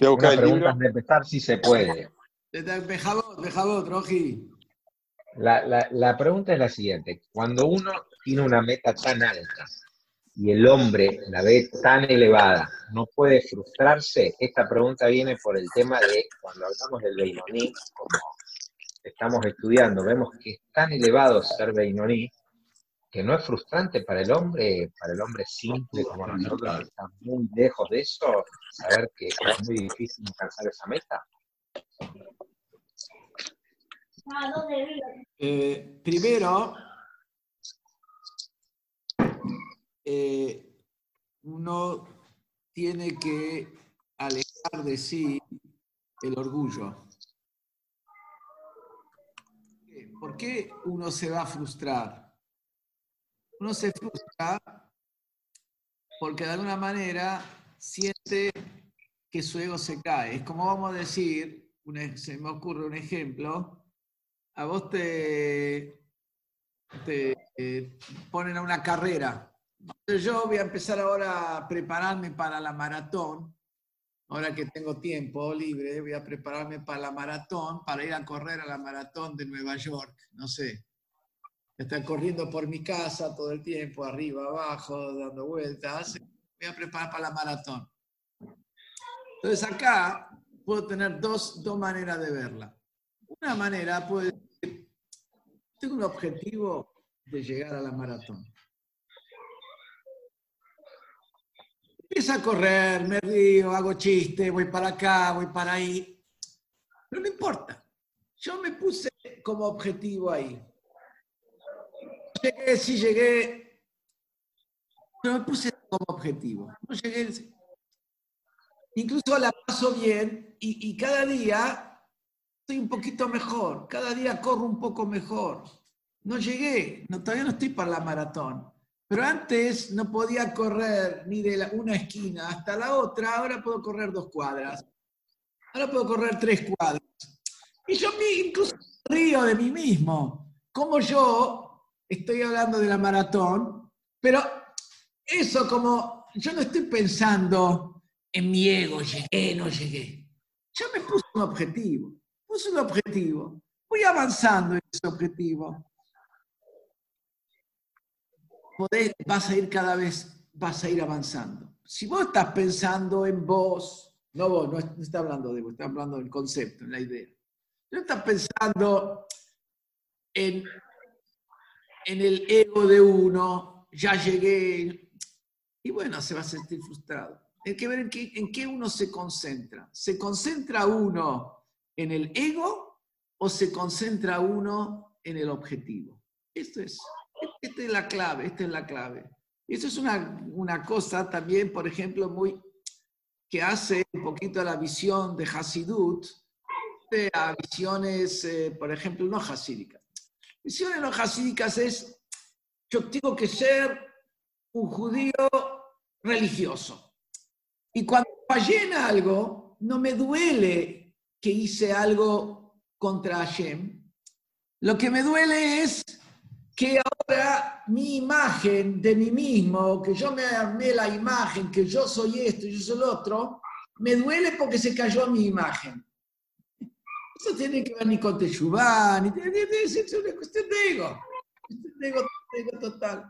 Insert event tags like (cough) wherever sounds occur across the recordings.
Una pregunta de empezar si se puede. Dejabot, Roji. La, la, la pregunta es la siguiente. Cuando uno tiene una meta tan alta y el hombre la ve tan elevada, ¿no puede frustrarse? Esta pregunta viene por el tema de cuando hablamos del Beinoní, como estamos estudiando, vemos que es tan elevado ser Beinoní, que no es frustrante para el hombre, para el hombre simple como nosotros, que está muy lejos de eso, saber que es muy difícil alcanzar esa meta. Eh, primero, eh, uno tiene que alejar de sí el orgullo. ¿Por qué uno se va a frustrar? Uno se frustra porque de alguna manera siente que su ego se cae. Es como vamos a decir, se me ocurre un ejemplo, a vos te, te eh, ponen a una carrera. Yo voy a empezar ahora a prepararme para la maratón. Ahora que tengo tiempo libre, voy a prepararme para la maratón, para ir a correr a la maratón de Nueva York. No sé. Estar corriendo por mi casa todo el tiempo, arriba, abajo, dando vueltas. Voy a preparar para la maratón. Entonces acá puedo tener dos, dos maneras de verla. Una manera puede decir, tengo un objetivo de llegar a la maratón. Empiezo a correr, me río, hago chistes, voy para acá, voy para ahí. Pero no importa. Yo me puse como objetivo ahí. Llegué, sí llegué. Pero me puse como objetivo. No llegué. Incluso la paso bien y, y cada día estoy un poquito mejor. Cada día corro un poco mejor. No llegué, no, todavía no estoy para la maratón. Pero antes no podía correr ni de una esquina hasta la otra, ahora puedo correr dos cuadras. Ahora puedo correr tres cuadras. Y yo incluso río de mí mismo. Como yo estoy hablando de la maratón, pero eso como yo no estoy pensando en mi ego, llegué, no llegué. Yo me puse un objetivo, puse un objetivo, voy avanzando en ese objetivo vas a ir cada vez, vas a ir avanzando. Si vos estás pensando en vos, no vos, no, está hablando de vos, está hablando del concepto, en la idea. No estás pensando en, en el ego de uno, ya llegué, y bueno, se va a sentir frustrado. Hay que ver en qué, en qué uno se concentra. ¿Se concentra uno en el ego o se concentra uno en el objetivo? Esto es. Esta es la clave, esta es la clave. Eso es una, cosa también, por ejemplo, muy que hace un poquito a la visión de Hasidut, a visiones, eh, por ejemplo, no hasídicas. Visiones no hasídicas es, yo tengo que ser un judío religioso. Y cuando fallé en algo, no me duele que hice algo contra Hashem. Lo que me duele es que ahora mi imagen de mí mismo, que yo me armé la imagen, que yo soy esto, yo soy lo otro, me duele porque se cayó mi imagen. Eso tiene que ver ni con Teshuvah, ni es una cuestión de ego. De ego, ego total.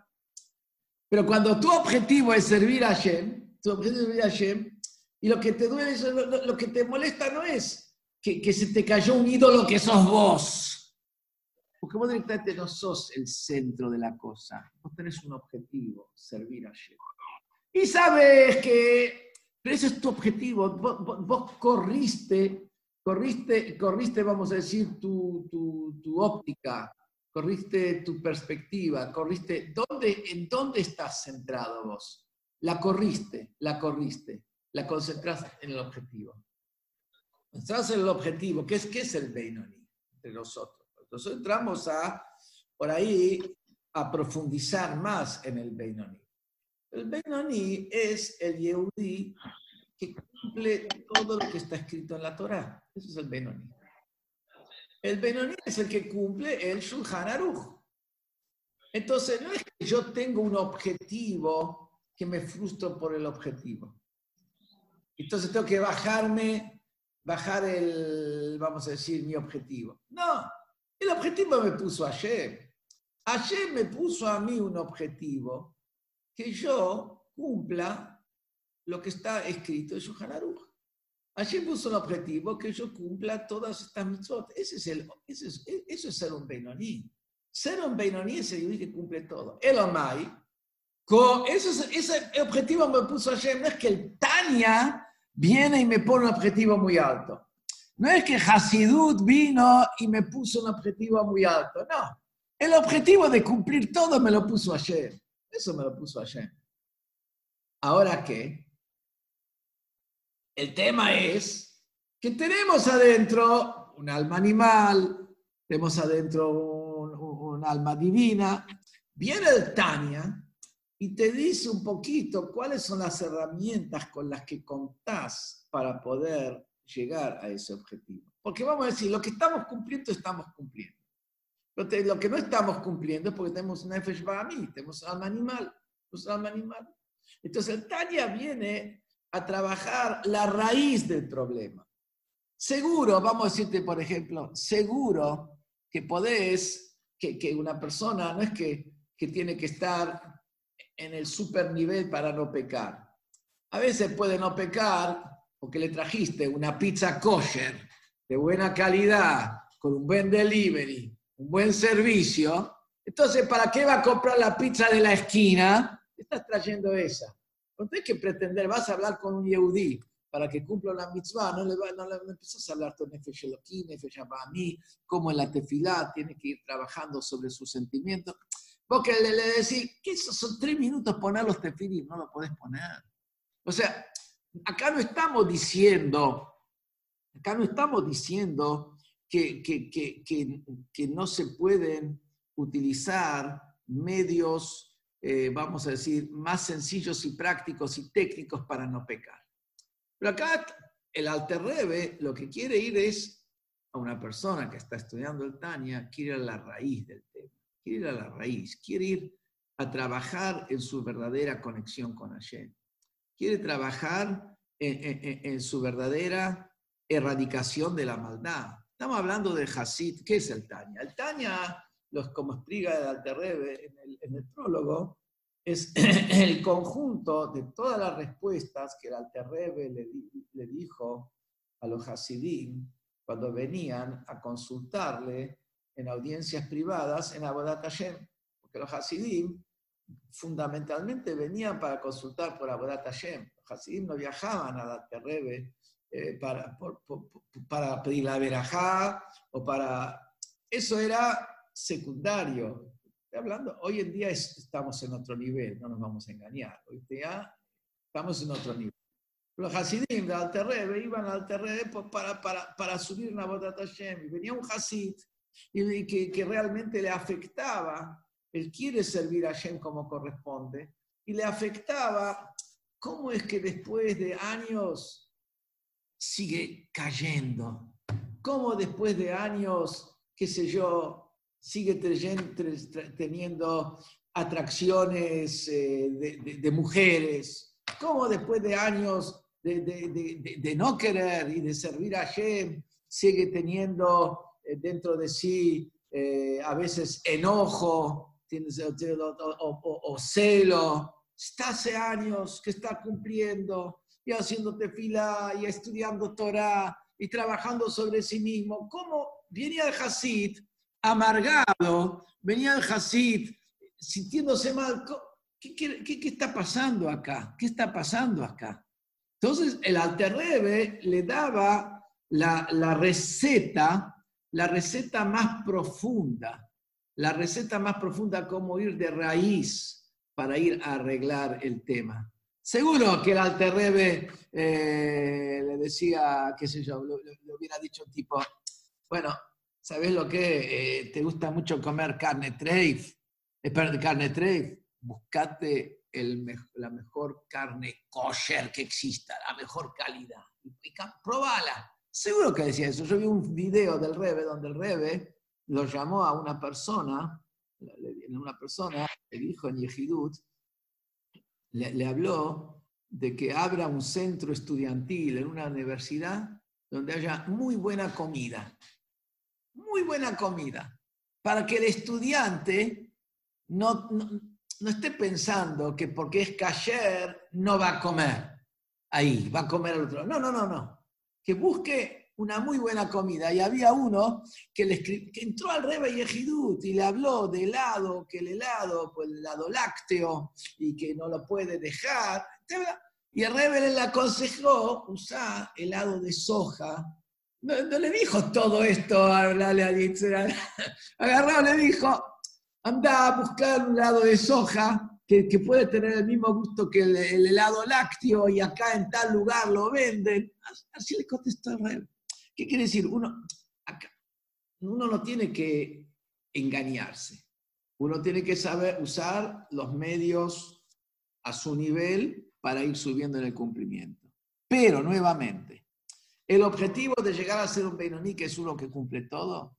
Pero cuando tu objetivo es servir a Hashem, tu objetivo es servir a Hashem, y lo que te duele, lo, lo que te molesta no es que, que se te cayó un ídolo que sos vos porque vos directamente no sos el centro de la cosa. Vos tenés un objetivo, servir a Dios. Y sabes que, pero ese es tu objetivo. Vos, corriste, corriste, corriste, vamos a decir, tu, tu, óptica, corriste tu perspectiva, corriste. ¿dónde, ¿En dónde estás centrado vos? La corriste, la corriste, la concentraste en el objetivo. En el objetivo. ¿Qué es, qué es el Beinoni entre nosotros? Entonces entramos a, por ahí, a profundizar más en el Beinoní. El Beinoní es el Yehudi que cumple todo lo que está escrito en la Torah. Eso es el Beinoní. El Beinoní es el que cumple el Shulchan Aruch. Entonces, no es que yo tengo un objetivo que me frustro por el objetivo. entonces tengo que bajarme, bajar el, vamos a decir, mi objetivo. No, el objetivo me puso ayer. Ayer me puso a mí un objetivo que yo cumpla lo que está escrito en Shulchan Aruch. Ayer puso un objetivo que yo cumpla todas estas mitzvot. Ese es el, ese es, eso es ser un Beinoní. Ser un Beinoní es el que cumple todo. El Omai, ese, ese objetivo me puso ayer. No es que el Tania viene y me pone un objetivo muy alto. No es que Hasidut vino y me puso un objetivo muy alto. No. El objetivo de cumplir todo me lo puso ayer. Eso me lo puso ayer. Ahora qué? El tema es que tenemos adentro un alma animal, tenemos adentro un, alma divina. Viene el Tania y te dice un poquito cuáles son las herramientas con las que contás para poder llegar a ese objetivo. Porque vamos a decir, lo que estamos cumpliendo, estamos cumpliendo. Lo que no estamos cumpliendo es porque tenemos una mí, tenemos alma animal, tenemos alma animal. Entonces el Tania viene a trabajar la raíz del problema. Seguro, vamos a decirte, por ejemplo, seguro que podés, que, que una persona no es que, que tiene que estar en el super nivel para no pecar. A veces puede no pecar porque le trajiste una pizza kosher de buena calidad, con un buen delivery, un buen servicio. Entonces, ¿para qué va a comprar la pizza de la esquina? Estás trayendo esa. No tienes que pretender, vas a hablar con un Yehudi para que cumpla la mitzvah, no le, va, no le empiezas a hablar con Nefesh Elohim, Nefesh mí, como en la tefilá tiene que ir trabajando sobre sus sentimientos. Porque le, le decís, que esos son tres minutos poner los tefilim, no lo podés poner. O sea, acá no estamos diciendo, acá no estamos diciendo que, que, que, que no se pueden utilizar medios eh, vamos a decir, más sencillos y prácticos y técnicos para no pecar. Pero acá el Alterrebe lo que quiere ir es a una persona que está estudiando el Tania, quiere ir a la raíz del tema, quiere ir a la raíz, quiere ir a trabajar en su verdadera conexión con Hashem, quiere trabajar en, su verdadera erradicación de la maldad. Estamos hablando de Hasid, ¿qué es el Tania? El Tania los, como explica el Alterrebe en el, en el prólogo, es (clears throat) el conjunto de todas las respuestas que el Alterrebe le, le dijo a los Hasidim cuando venían a consultarle en audiencias privadas en Abodat Hashem. Porque los Hasidim fundamentalmente venían para consultar por Abodat Hashem. Los Hasidim no viajaban al Alterrebe eh, para, para pedir la verajá o para... Eso era secundario. Estoy hablando, hoy en día estamos en otro nivel, no nos vamos a engañar. Hoy día estamos en otro nivel. Los Hasidim de Alterrebe iban a Alterrebe para, para, para subir una botata Hashem. Y venía un Hasid y que, que, realmente le afectaba, él quiere servir a Hashem como corresponde, y le afectaba cómo es que después de años sigue cayendo, cómo después de años, qué sé yo, sigue teniendo atracciones eh, de, mujeres, como después de años de, no querer y de servir a Hashem, sigue teniendo eh, dentro de sí eh, a veces enojo o, celo. Está hace años que está cumpliendo y haciendo tefila y estudiando Torah y trabajando sobre sí mismo. ¿Cómo viene el Hasid amargado, venía el Hasid sintiéndose mal. ¿Qué, está pasando acá? ¿Qué está pasando acá? Entonces el Alterrebe le daba la, receta, la receta más profunda, la receta más profunda, cómo ir de raíz para ir a arreglar el tema. Seguro que el Alterrebe eh, le decía, qué sé yo, le, hubiera dicho tipo, bueno, ¿Sabes lo que? Eh, ¿Te gusta mucho comer carne treif? Eh, carne treif. Buscate el, la mejor carne kosher que exista, la mejor calidad. Y, probala. Seguro que decía eso. Yo vi un video del Rebe donde el Rebe lo llamó a una persona, una persona, el hijo en Yehidut, le, le habló de que abra un centro estudiantil en una universidad donde haya muy buena comida, muy buena comida, para que el estudiante no, no, esté pensando que porque es cayer no va a comer ahí, va a comer al otro. No, no, no, no. Que busque una muy buena comida. Y había uno que, le que entró al Rebe Yehidut y le habló de helado, que el helado, pues el helado lácteo, y que no lo puede dejar. Y el Rebe le aconsejó usar helado de soja. No, le dijo todo esto a la (laughs) Agarró, le dijo, anda a buscar un helado de soja que, puede tener el mismo gusto que el, helado lácteo y acá en tal lugar lo venden. Así le contestó el Rebe. ¿Qué quiere decir? Uno, uno no tiene que engañarse. Uno tiene que saber usar los medios a su nivel para ir subiendo en el cumplimiento. Pero, nuevamente, el objetivo de llegar a ser un Beinoní, que es uno que cumple todo,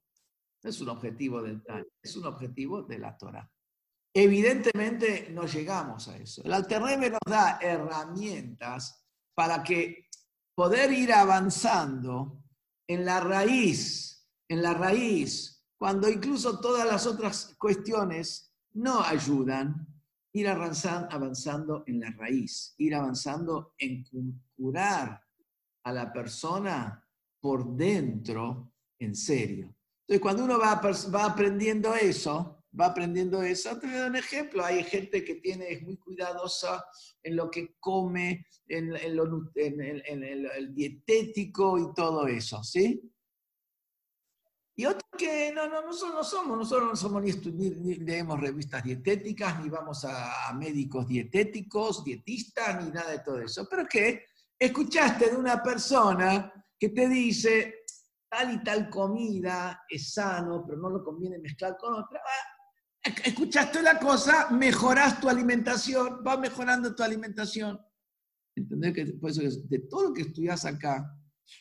no es un objetivo del es un objetivo de la Torah. Evidentemente no llegamos a eso. El Alterrebe nos da herramientas para que poder ir avanzando en la raíz, en la raíz, cuando incluso todas las otras cuestiones no ayudan, ir avanzando, en la raíz, ir avanzando en curar a la persona por dentro en serio. Entonces, cuando uno va, va aprendiendo eso, va aprendiendo eso. Te voy a dar un ejemplo. Hay gente que tiene, es muy cuidadosa en lo que come, en, el, dietético y todo eso, ¿sí? Y otros que no, no, nosotros no somos, nosotros no somos ni, ni, leemos revistas dietéticas, ni vamos a, médicos dietéticos, dietistas, ni nada de todo eso. Pero que escuchaste de una persona que te dice, tal y tal comida es sano, pero no lo conviene mezclar con otra. Ah, escuchaste la cosa, mejoras tu alimentación, va mejorando tu alimentación. ¿Entendés? Que de todo lo que estudias acá,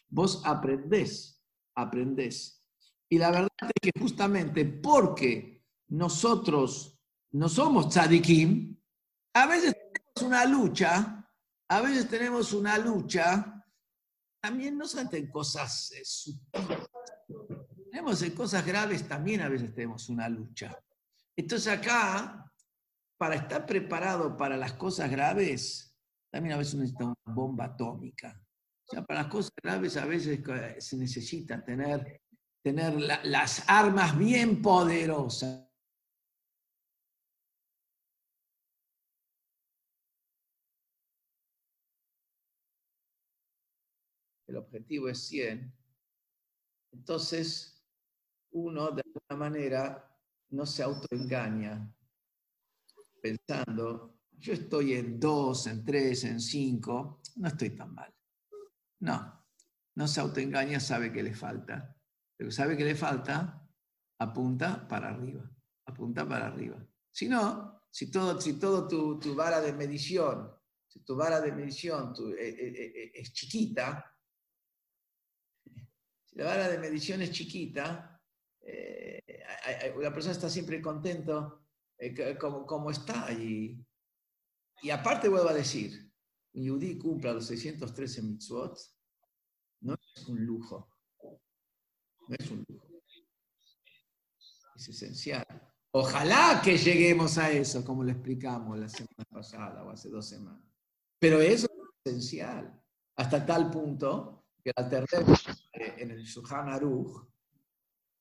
vos aprendés, aprendés. Y la verdad es que justamente porque nosotros no somos tzadikim, a veces tenemos una lucha, a veces tenemos una lucha, también no solamente en cosas eh, sutiles, tenemos en cosas graves también a veces tenemos una lucha. Entonces acá, para estar preparado para las cosas graves, también a veces necesita una bomba atómica. O sea, para las cosas graves a veces se necesita tener, tener las armas bien poderosas. El objetivo es 100. Entonces, uno de alguna manera no se autoengaña pensando yo estoy en dos, en tres, en cinco, no estoy tan mal. No, no se autoengaña, sabe que le falta. Pero sabe que le falta, apunta para arriba, apunta para arriba. Si no, si todo, si todo tu, vara de medición, si tu vara de medición eh, eh, eh, es chiquita, la vara de medición es chiquita, la persona está siempre contento como, como está y y aparte vuelvo a decir, un yudí cumpla los 613 mitzvot, no es un lujo. No es un lujo. Es esencial. Ojalá que lleguemos a eso, como le explicamos la semana pasada o hace dos semanas. Pero eso es esencial. Hasta tal punto que el Alter en el Shuhan Aruch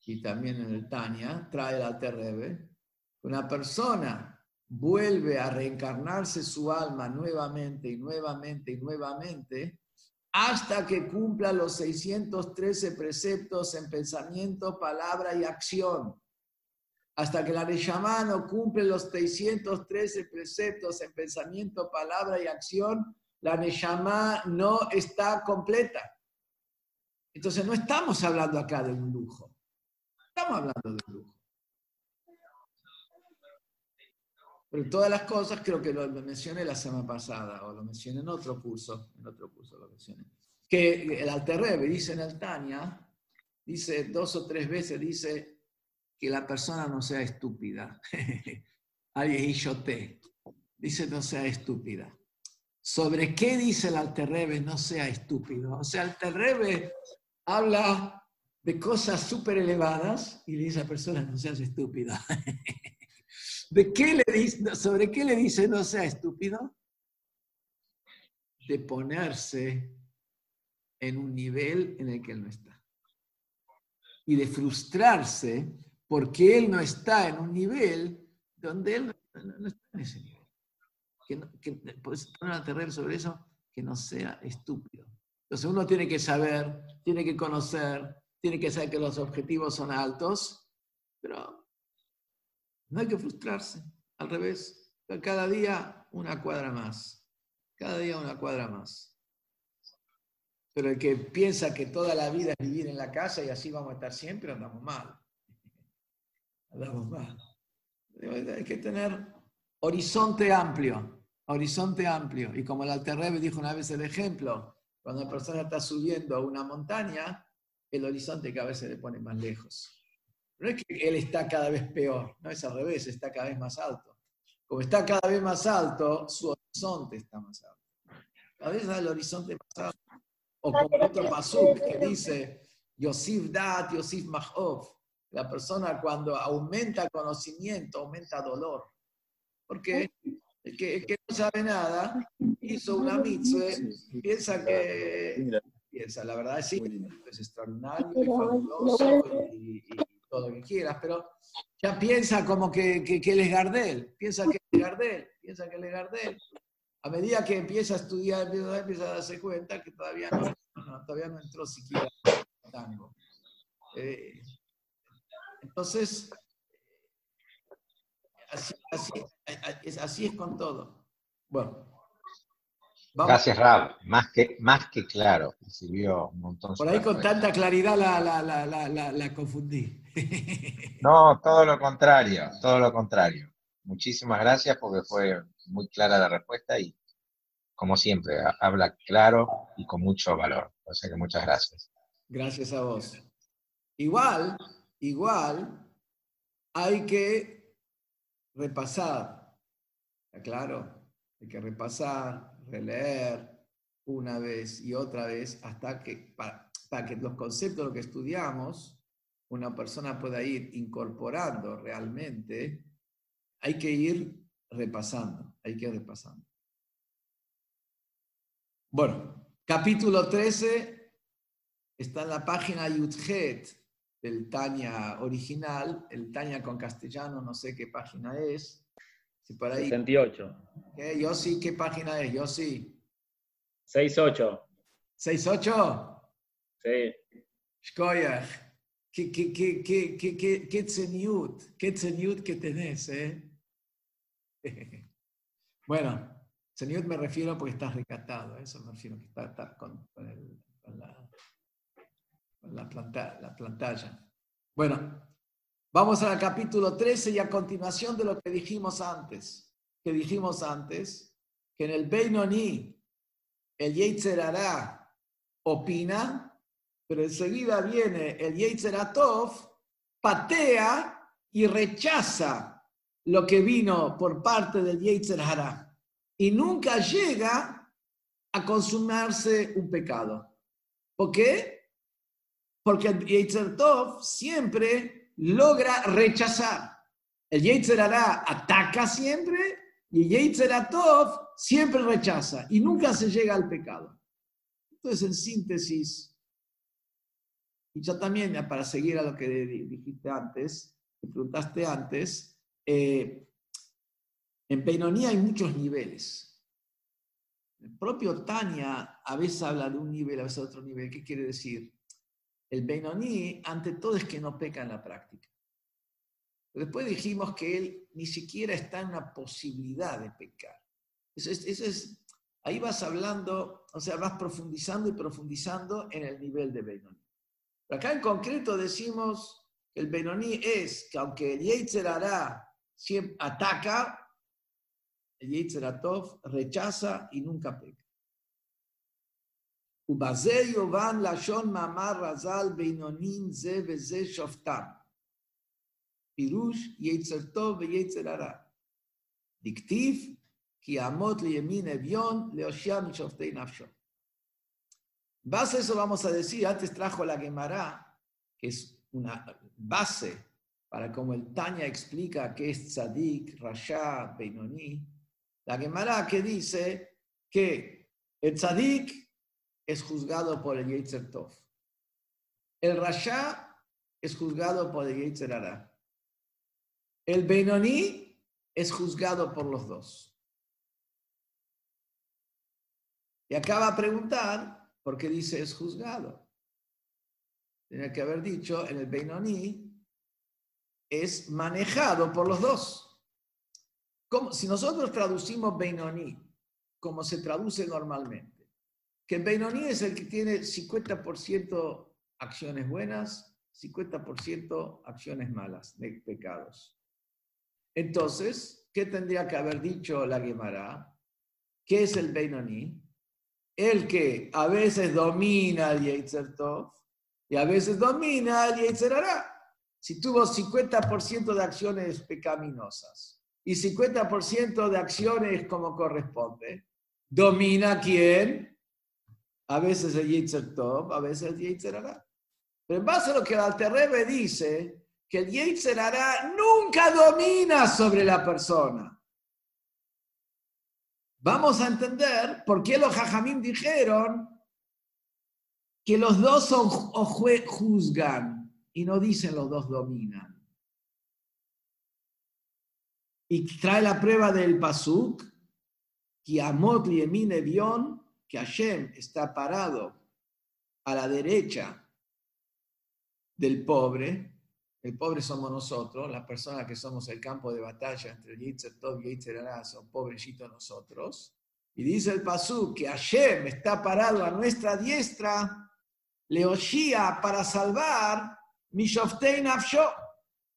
y también en el Tania trae el Alter una persona vuelve a reencarnarse su alma nuevamente y nuevamente y nuevamente hasta que cumpla los 613 preceptos en pensamiento, palabra y acción. Hasta que la Neshama no cumple los 613 preceptos en pensamiento, palabra y acción, la Neshama no está completa. Entonces no estamos hablando acá de un lujo. Estamos hablando de un lujo. Pero todas las cosas creo que lo mencioné la semana pasada, o lo mencioné en otro curso, en otro curso lo mencioné. Que el Alterrebe dice en el Tania, dice dos o tres veces, dice que la persona no sea estúpida. (laughs) Alguien te dice no sea estúpida. sobre qué dice el Alterrebe, no sea estúpido. O sea, Alterrebe habla de cosas súper elevadas y le dice a la persona, no seas estúpido. (laughs) ¿De qué le dice, ¿Sobre qué le dice no sea estúpido? De ponerse en un nivel en el que él no está. Y de frustrarse porque él no está en un nivel donde él no, está en ese nivel. Que, que puedes poner a sobre eso, que no sea estúpido. Entonces uno tiene que saber, tiene que conocer, tiene que saber que los objetivos son altos, pero no hay que frustrarse. Al revés, cada día una cuadra más. Cada día una cuadra más. Pero el que piensa que toda la vida es vivir en la casa y así vamos a estar siempre, andamos mal. (laughs) Andamos mal. Hay que tener horizonte amplio, horizonte amplio. Y como el Alterrebe dijo una vez el ejemplo, cuando la persona está subiendo a una montaña, el horizonte cada vez se le pone más lejos. No es que él está cada vez peor, no es al revés, está cada vez más alto. Como está cada vez más alto, su horizonte está más alto. Cada vez el horizonte más alto. O como otro pasuk que dice, Yosif Dat, Yosif Mahov. La persona cuando aumenta conocimiento, aumenta dolor. Porque el que, que no sabe nada hizo una mitzvah, piensa que... Piensa, la verdad es sí, es extraordinario, es fabuloso y, todo lo que quieras, pero ya piensa como que, que, que él es Gardel, piensa que es Gardel, piensa que él es Gardel. A medida que empieza a estudiar, empieza a darse cuenta que todavía no, todavía no entró siquiera en tango. Eh, entonces, así, así, es con todo. Bueno. Gracias, Rab. Más que, más que claro. Sirvió un montón. Por ahí con tanta claridad la, la, la, la confundí. No, todo lo contrario, todo lo contrario. Muchísimas gracias porque fue muy clara la respuesta y, como siempre, habla claro y con mucho valor. O sea que muchas gracias. Gracias a vos. Igual, igual, hay que repasar. Claro, hay que repasar, releer una vez y otra vez hasta que, para, que los conceptos, que estudiamos, una persona pueda ir incorporando realmente, hay que ir repasando, hay que ir repasando. Bueno, capítulo 13 está en la página Yudhet del Tania original, el Tania con castellano, no sé qué página es. Si por ahí. 68. Yo sí, ¿qué página es? Yo sí. 68. ¿68? Sí. Shkoyach. ¿Qué, qué, qué, qué, qué, qué, qué qué que tenés, eh? (laughs) bueno, Señor me refiero porque estás recatado, eso me refiero, que estás con, la, la, la pantalla. Bueno, vamos al capítulo 13 y a continuación de lo que dijimos antes, que dijimos antes, que en el Beinoni el Yeitzer opina, pero enseguida viene el Yeitzer patea y rechaza lo que vino por parte del Yeitzer y nunca llega a consumarse un pecado. ¿Por qué? Porque el Yetzer Tov siempre logra rechazar. El Yetzer ataca siempre y el Yetzer Tov siempre rechaza y nunca se llega al pecado. Entonces, en síntesis, y yo también, para seguir a lo que dijiste antes, que preguntaste antes, eh, en Peinonía hay muchos niveles. El propio Tania a veces habla de un nivel, a veces de otro nivel. ¿Qué quiere decir? El Beinoní, ante todo, es que no peca en la práctica. Después dijimos que él ni siquiera está en la posibilidad de pecar. Eso es, ahí vas hablando, o sea, vas profundizando y profundizando en el nivel de Beinoní. acá en concreto decimos que el Beinoní es que aunque el Yeitzer hará, ataca, el Yitzeratov rechaza y nunca peca ובזה יובן לשון מאמר רז"ל בינונין זה וזה שופטם. פירוש יצר טוב ויצר הרע. דכתיב Base eso vamos a decir, antes trajo la Gemara, que es una base para como el Tanya explica que es tzadik, rasha, beinoni. La Gemara que dice que el tzadik es juzgado por el Yetzer Tov. El rasha es juzgado por el Yetzer Ara. El beinoni es juzgado por los dos. Y acaba de preguntar por qué dice es juzgado. Tiene que haber dicho en el beinoni es manejado por los dos. Como, si nosotros traducimos beinoni como se traduce normalmente, que beinoni es el que tiene 50% acciones buenas, 50% acciones malas, de pecados. Entonces, ¿qué tendría que haber dicho la Gemara? ¿Qué es el beinoni? El que a veces domina el Yetzer Tov y a veces domina el Yetzer Si tuvo 50% de acciones pecaminosas y 50% de acciones como corresponde, ¿domina quién? A veces el Yetzer Tov, a veces el Yetzer Pero en base a lo que el Alterrebe dice, que el Yetzer nunca domina sobre la persona. Vamos a entender por qué los Jajamín dijeron que los dos juzgan y no dicen los dos dominan. Y trae la prueba del Pasuk, que Amot Yemine Bion, que Hashem está parado a la derecha del pobre, el pobre somos nosotros, las personas que somos el campo de batalla entre Yitzer Tov y Yitzer son pobrecitos nosotros. Y dice el Pasú que Hashem está parado a nuestra diestra, Leoshia, para salvar Mishoftei Nafsho,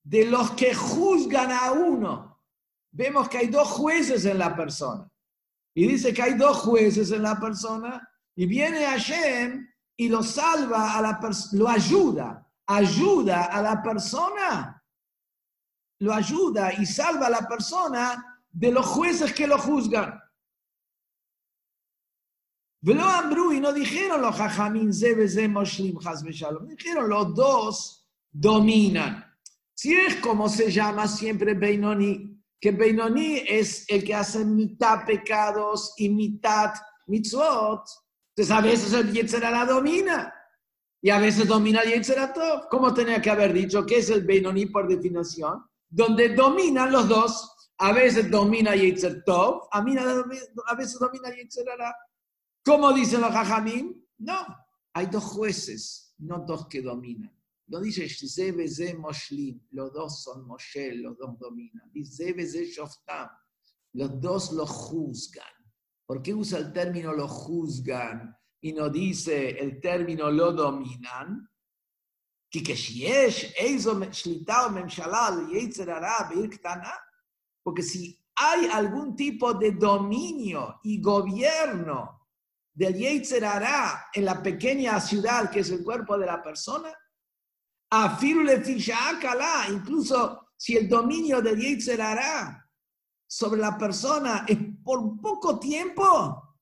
de los que juzgan a uno. Vemos que hay dos jueces en la persona. Y dice que hay dos jueces en la persona, y viene Hashem y lo salva, a la lo ayuda ayuda a la persona, lo ayuda y salva a la persona de los jueces que lo juzgan. Velo Ambru y no dijeron los Jajamín Zebeze Moshlim Shalom, dijeron los dos dominan. Si es como se llama siempre Beinoni, que Beinoni es el que hace mitad pecados y mitad mitzvot, entonces a veces el Yetzerara domina. Y a veces domina el Yetzeratov. ¿Cómo tenía que haber dicho que es el Benoni por definición? Donde dominan los dos. A veces domina Yetzeratov, a, a veces domina Yetzerara. ¿Cómo dicen los Jajamim? No, hay dos jueces, no dos que dominan. No dice Zebeze Moshlim, los dos son Moshe, los dos dominan. Dice Zebeze Shoftam, los dos lo juzgan. ¿Por qué usa el término lo juzgan? y no dice el término lo dominan, porque si hay algún tipo de dominio y gobierno del Yetzer en la pequeña ciudad que es el cuerpo de la persona, incluso si el dominio del Yetzer sobre la persona es por poco tiempo,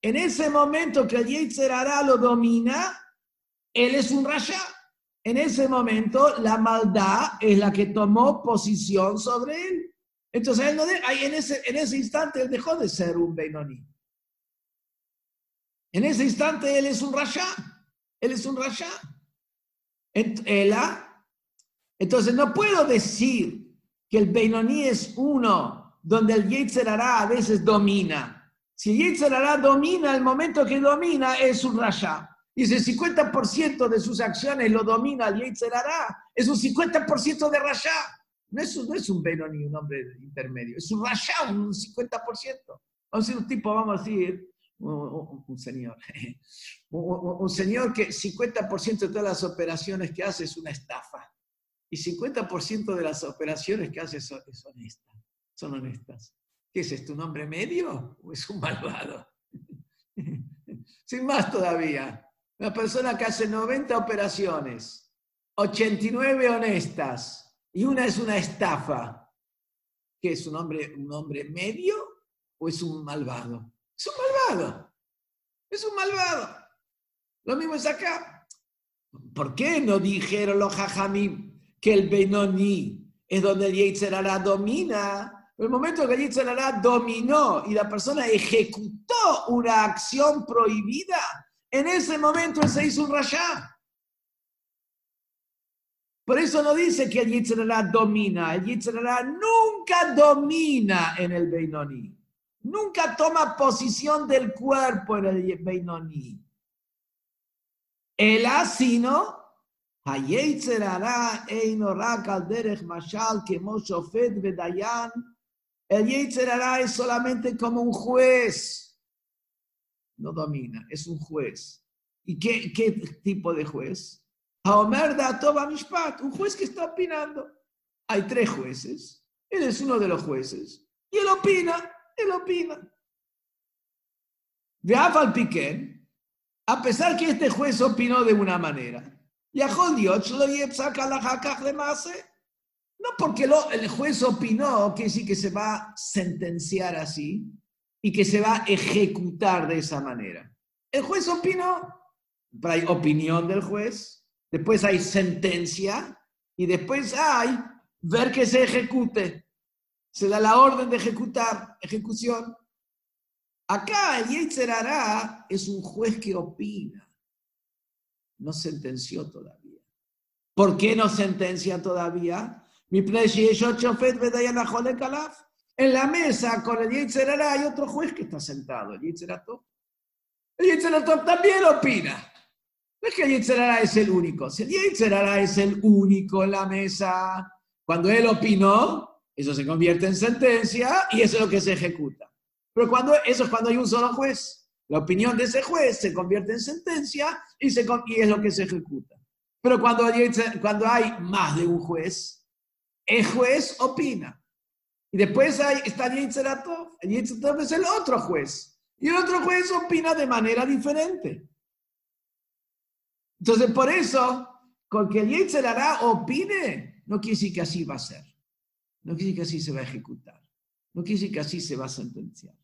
en ese momento que Yetzer lo domina, él es un Rasha. En ese momento, la maldad es la que tomó posición sobre él. Entonces, él no en, ese, en ese instante, él dejó de ser un Benoni. En ese instante, él es un Rasha. Él es un Rasha. Entonces, no puedo decir que el Benoni es uno donde el Yetzer a veces domina. Si el Yetzer domina, el momento que domina es un Rasha. Y si el 50% de sus acciones lo domina el Yetzer es un 50% de Rasha. No es, no un Benoni, un hombre intermedio, es un Rasha, un 50%. Vamos a decir un tipo, vamos a decir, un, señor, (laughs) un, señor que 50% de todas las operaciones que hace es una estafa y 50% de las operaciones que hace son, es honesta son honestas. ¿Qué es esto? ¿Un hombre medio o es un malvado? (laughs) Sin más todavía. Una persona que hace 90 operaciones, 89 honestas y una es una estafa. ¿qué es un hombre, un hombre medio o es un malvado? Es un malvado. Es un malvado. Lo mismo es acá. ¿Por qué no dijeron los jajamim que el Benoni es donde el Yetzerara domina? En el momento que el Yetzerara dominó y la persona ejecutó una acción prohibida, en ese momento él se hizo un rayá. Por eso no dice que el Yitzhara domina. El Yitzhara nunca domina en el Beinoni. Nunca toma posición del cuerpo en el Beinoni. El asino, el Yitzhara es solamente como un juez. No domina, es un juez. ¿Y qué, qué tipo de juez? un juez que está opinando. Hay tres jueces, él es uno de los jueces, y él opina, él opina. De Afal Piquen, a pesar que este juez opinó de una manera, no porque el juez opinó, que sí que se va a sentenciar así y que se va a ejecutar de esa manera. El juez opinó, pero hay opinión del juez, después hay sentencia y después hay ver que se ejecute. Se da la orden de ejecutar, ejecución. Acá el Yetzerará es un juez que opina. No sentenció todavía. ¿Por qué no sentencia todavía? Mi en la mesa con el Yetzerará hay otro juez que está sentado, el Yetzeratop. El Yetzeratop también opina. No es que Yetzerara es el único. Si Yetzerara es el único en la mesa, cuando él opinó, eso se convierte en sentencia y eso es lo que se ejecuta. Pero cuando, eso es cuando hay un solo juez. La opinión de ese juez se convierte en sentencia y, se, y es lo que se ejecuta. Pero cuando hay, cuando hay más de un juez, el juez opina. Y después hay, está Yetzeratov. Yetzeratov es el otro juez. Y el otro juez opina de manera diferente. Entonces, por eso, con que el Yetzer hará opine, no quiere decir que así va a ser. No quiere decir que así se va a ejecutar. No quiere decir que así se va a sentenciar.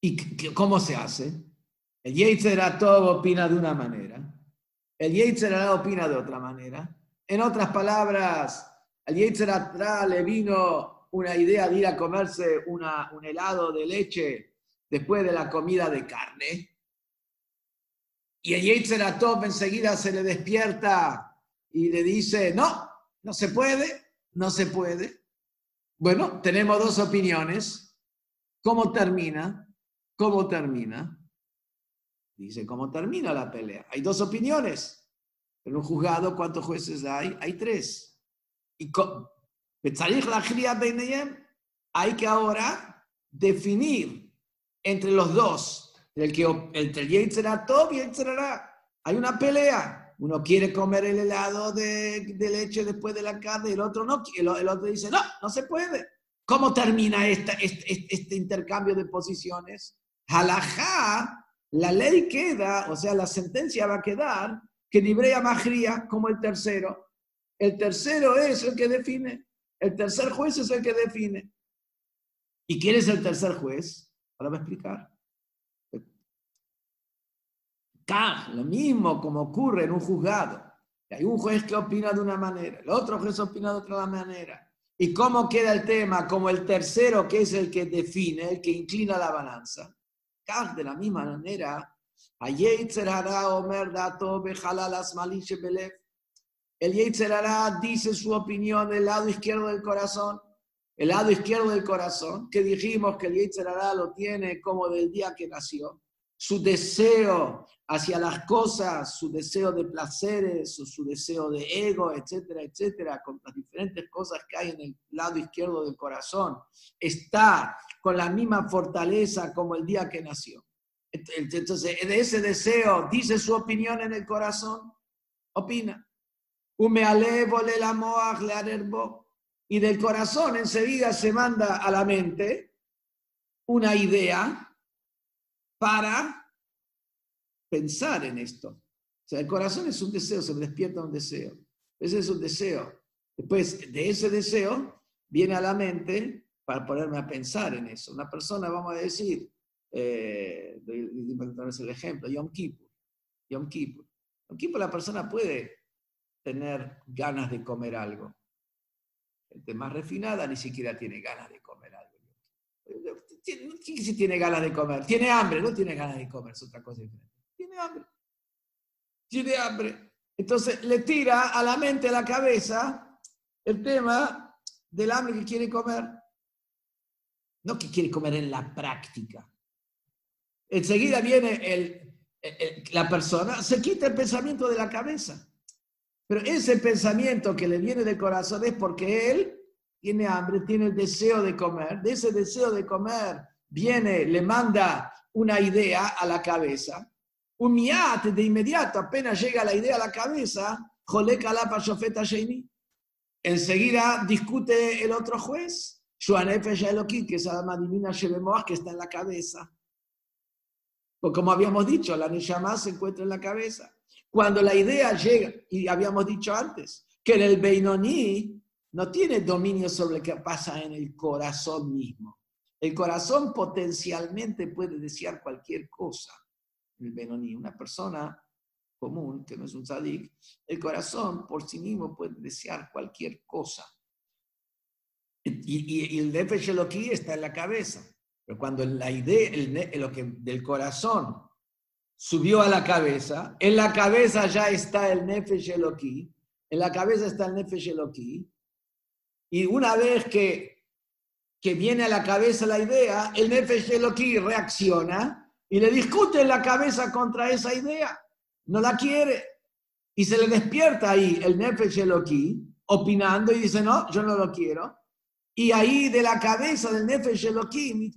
¿Y cómo se hace? El Yetzer todo opina de una manera. El Yetzer opina de otra manera. En otras palabras, al Yetzer le vino una idea de ir a comerse una, un helado de leche después de la comida de carne. Y el Yetzer enseguida se le despierta y le dice, no, no se puede, no se puede. Bueno, tenemos dos opiniones. ¿Cómo termina? ¿Cómo termina? Dice, ¿cómo termina la pelea? Hay dos opiniones. En un juzgado, ¿cuántos jueces hay? Hay tres. Y hay que ahora definir entre los dos el que entre el y el. Hay una pelea. Uno quiere comer el helado de, leche después de la carne y el otro no. El, el otro dice, no, no se puede. ¿Cómo termina esta, este, este, intercambio de posiciones? Halajá, la ley queda, o sea, la sentencia va a quedar que Librea Magría como el tercero. El tercero es el que define. El tercer juez es el que define. ¿Y quién es el tercer juez? Ahora voy a explicar lo mismo como ocurre en un juzgado. Hay un juez que opina de una manera, el otro juez opina de otra manera. ¿Y cómo queda el tema? Como el tercero, que es el que define, el que inclina la balanza. De la misma manera, el Yetzerara dice su opinión del lado izquierdo del corazón. El lado izquierdo del corazón, que dijimos que el Yetzerara lo tiene como del día que nació su deseo hacia las cosas, su deseo de placeres, o su deseo de ego, etcétera, etcétera, con las diferentes cosas que hay en el lado izquierdo del corazón, está con la misma fortaleza como el día que nació. Entonces, de ese deseo, dice su opinión en el corazón, opina. Y del corazón enseguida se manda a la mente una idea para pensar en esto. O sea, el corazón es un deseo, se despierta un deseo. Ese es un deseo. Después de ese deseo, viene a la mente para ponerme a pensar en eso. Una persona, vamos a decir, eh, el ejemplo, Yom Kippur. Yom Kippur. Yom Kippur la persona puede tener ganas de comer algo. Gente más refinada ni siquiera tiene ganas de comer algo. ¿Quién si tiene ganas de comer? Tiene hambre, no tiene ganas de comer, es otra cosa diferente. Tiene hambre. Tiene hambre. Entonces le tira a la mente, a la cabeza, el tema del hambre que quiere comer. No que quiere comer en la práctica. Enseguida viene el, la persona, se quita el pensamiento de la cabeza. Pero ese pensamiento que le viene del corazón es porque él tiene hambre, tiene el deseo de comer. De ese deseo de comer viene, le manda una idea a la cabeza. Un miat de inmediato, apenas llega la idea a la cabeza, Enseguida discute el otro juez, que es la divina que está en la cabeza. O como habíamos dicho, la Neshama se encuentra en la cabeza. Cuando la idea llega, y habíamos dicho antes, que en el Beinoní no tiene dominio sobre lo que pasa en el corazón mismo. El corazón potencialmente puede desear cualquier cosa. El Benoní, una persona común, que no es un tzadik, el corazón por sí mismo puede desear cualquier cosa. Y, el Nefesh Eloquí está en la cabeza. Pero cuando la idea, el, lo que del corazón subió a la cabeza, en la cabeza ya está el Nefesh Eloquí, en la cabeza está el Nefesh Eloquí, y una vez que, que viene a la cabeza la idea, el Nefesh Eloquí reacciona y le discute en la cabeza contra esa idea. No la quiere. Y se le despierta ahí el Nefesh Eloquí, opinando y dice, no, yo no lo quiero. Y ahí de la cabeza del Nefesh Eloquí,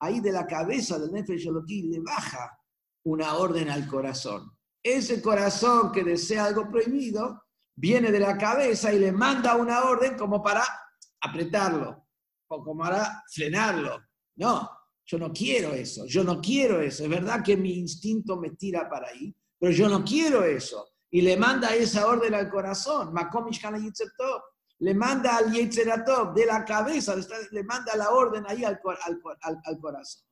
ahí de la cabeza del Nefesh Eloquí le baja una orden al corazón. Ese corazón que desea algo prohibido, viene de la cabeza y le manda una orden como para apretarlo o como para frenarlo. No, yo no quiero eso, yo no quiero eso. Es verdad que mi instinto me tira para ahí, pero yo no quiero eso. Y le manda esa orden al corazón. Le manda al Yetzeratov de la cabeza, le manda la orden ahí al, al, corazón.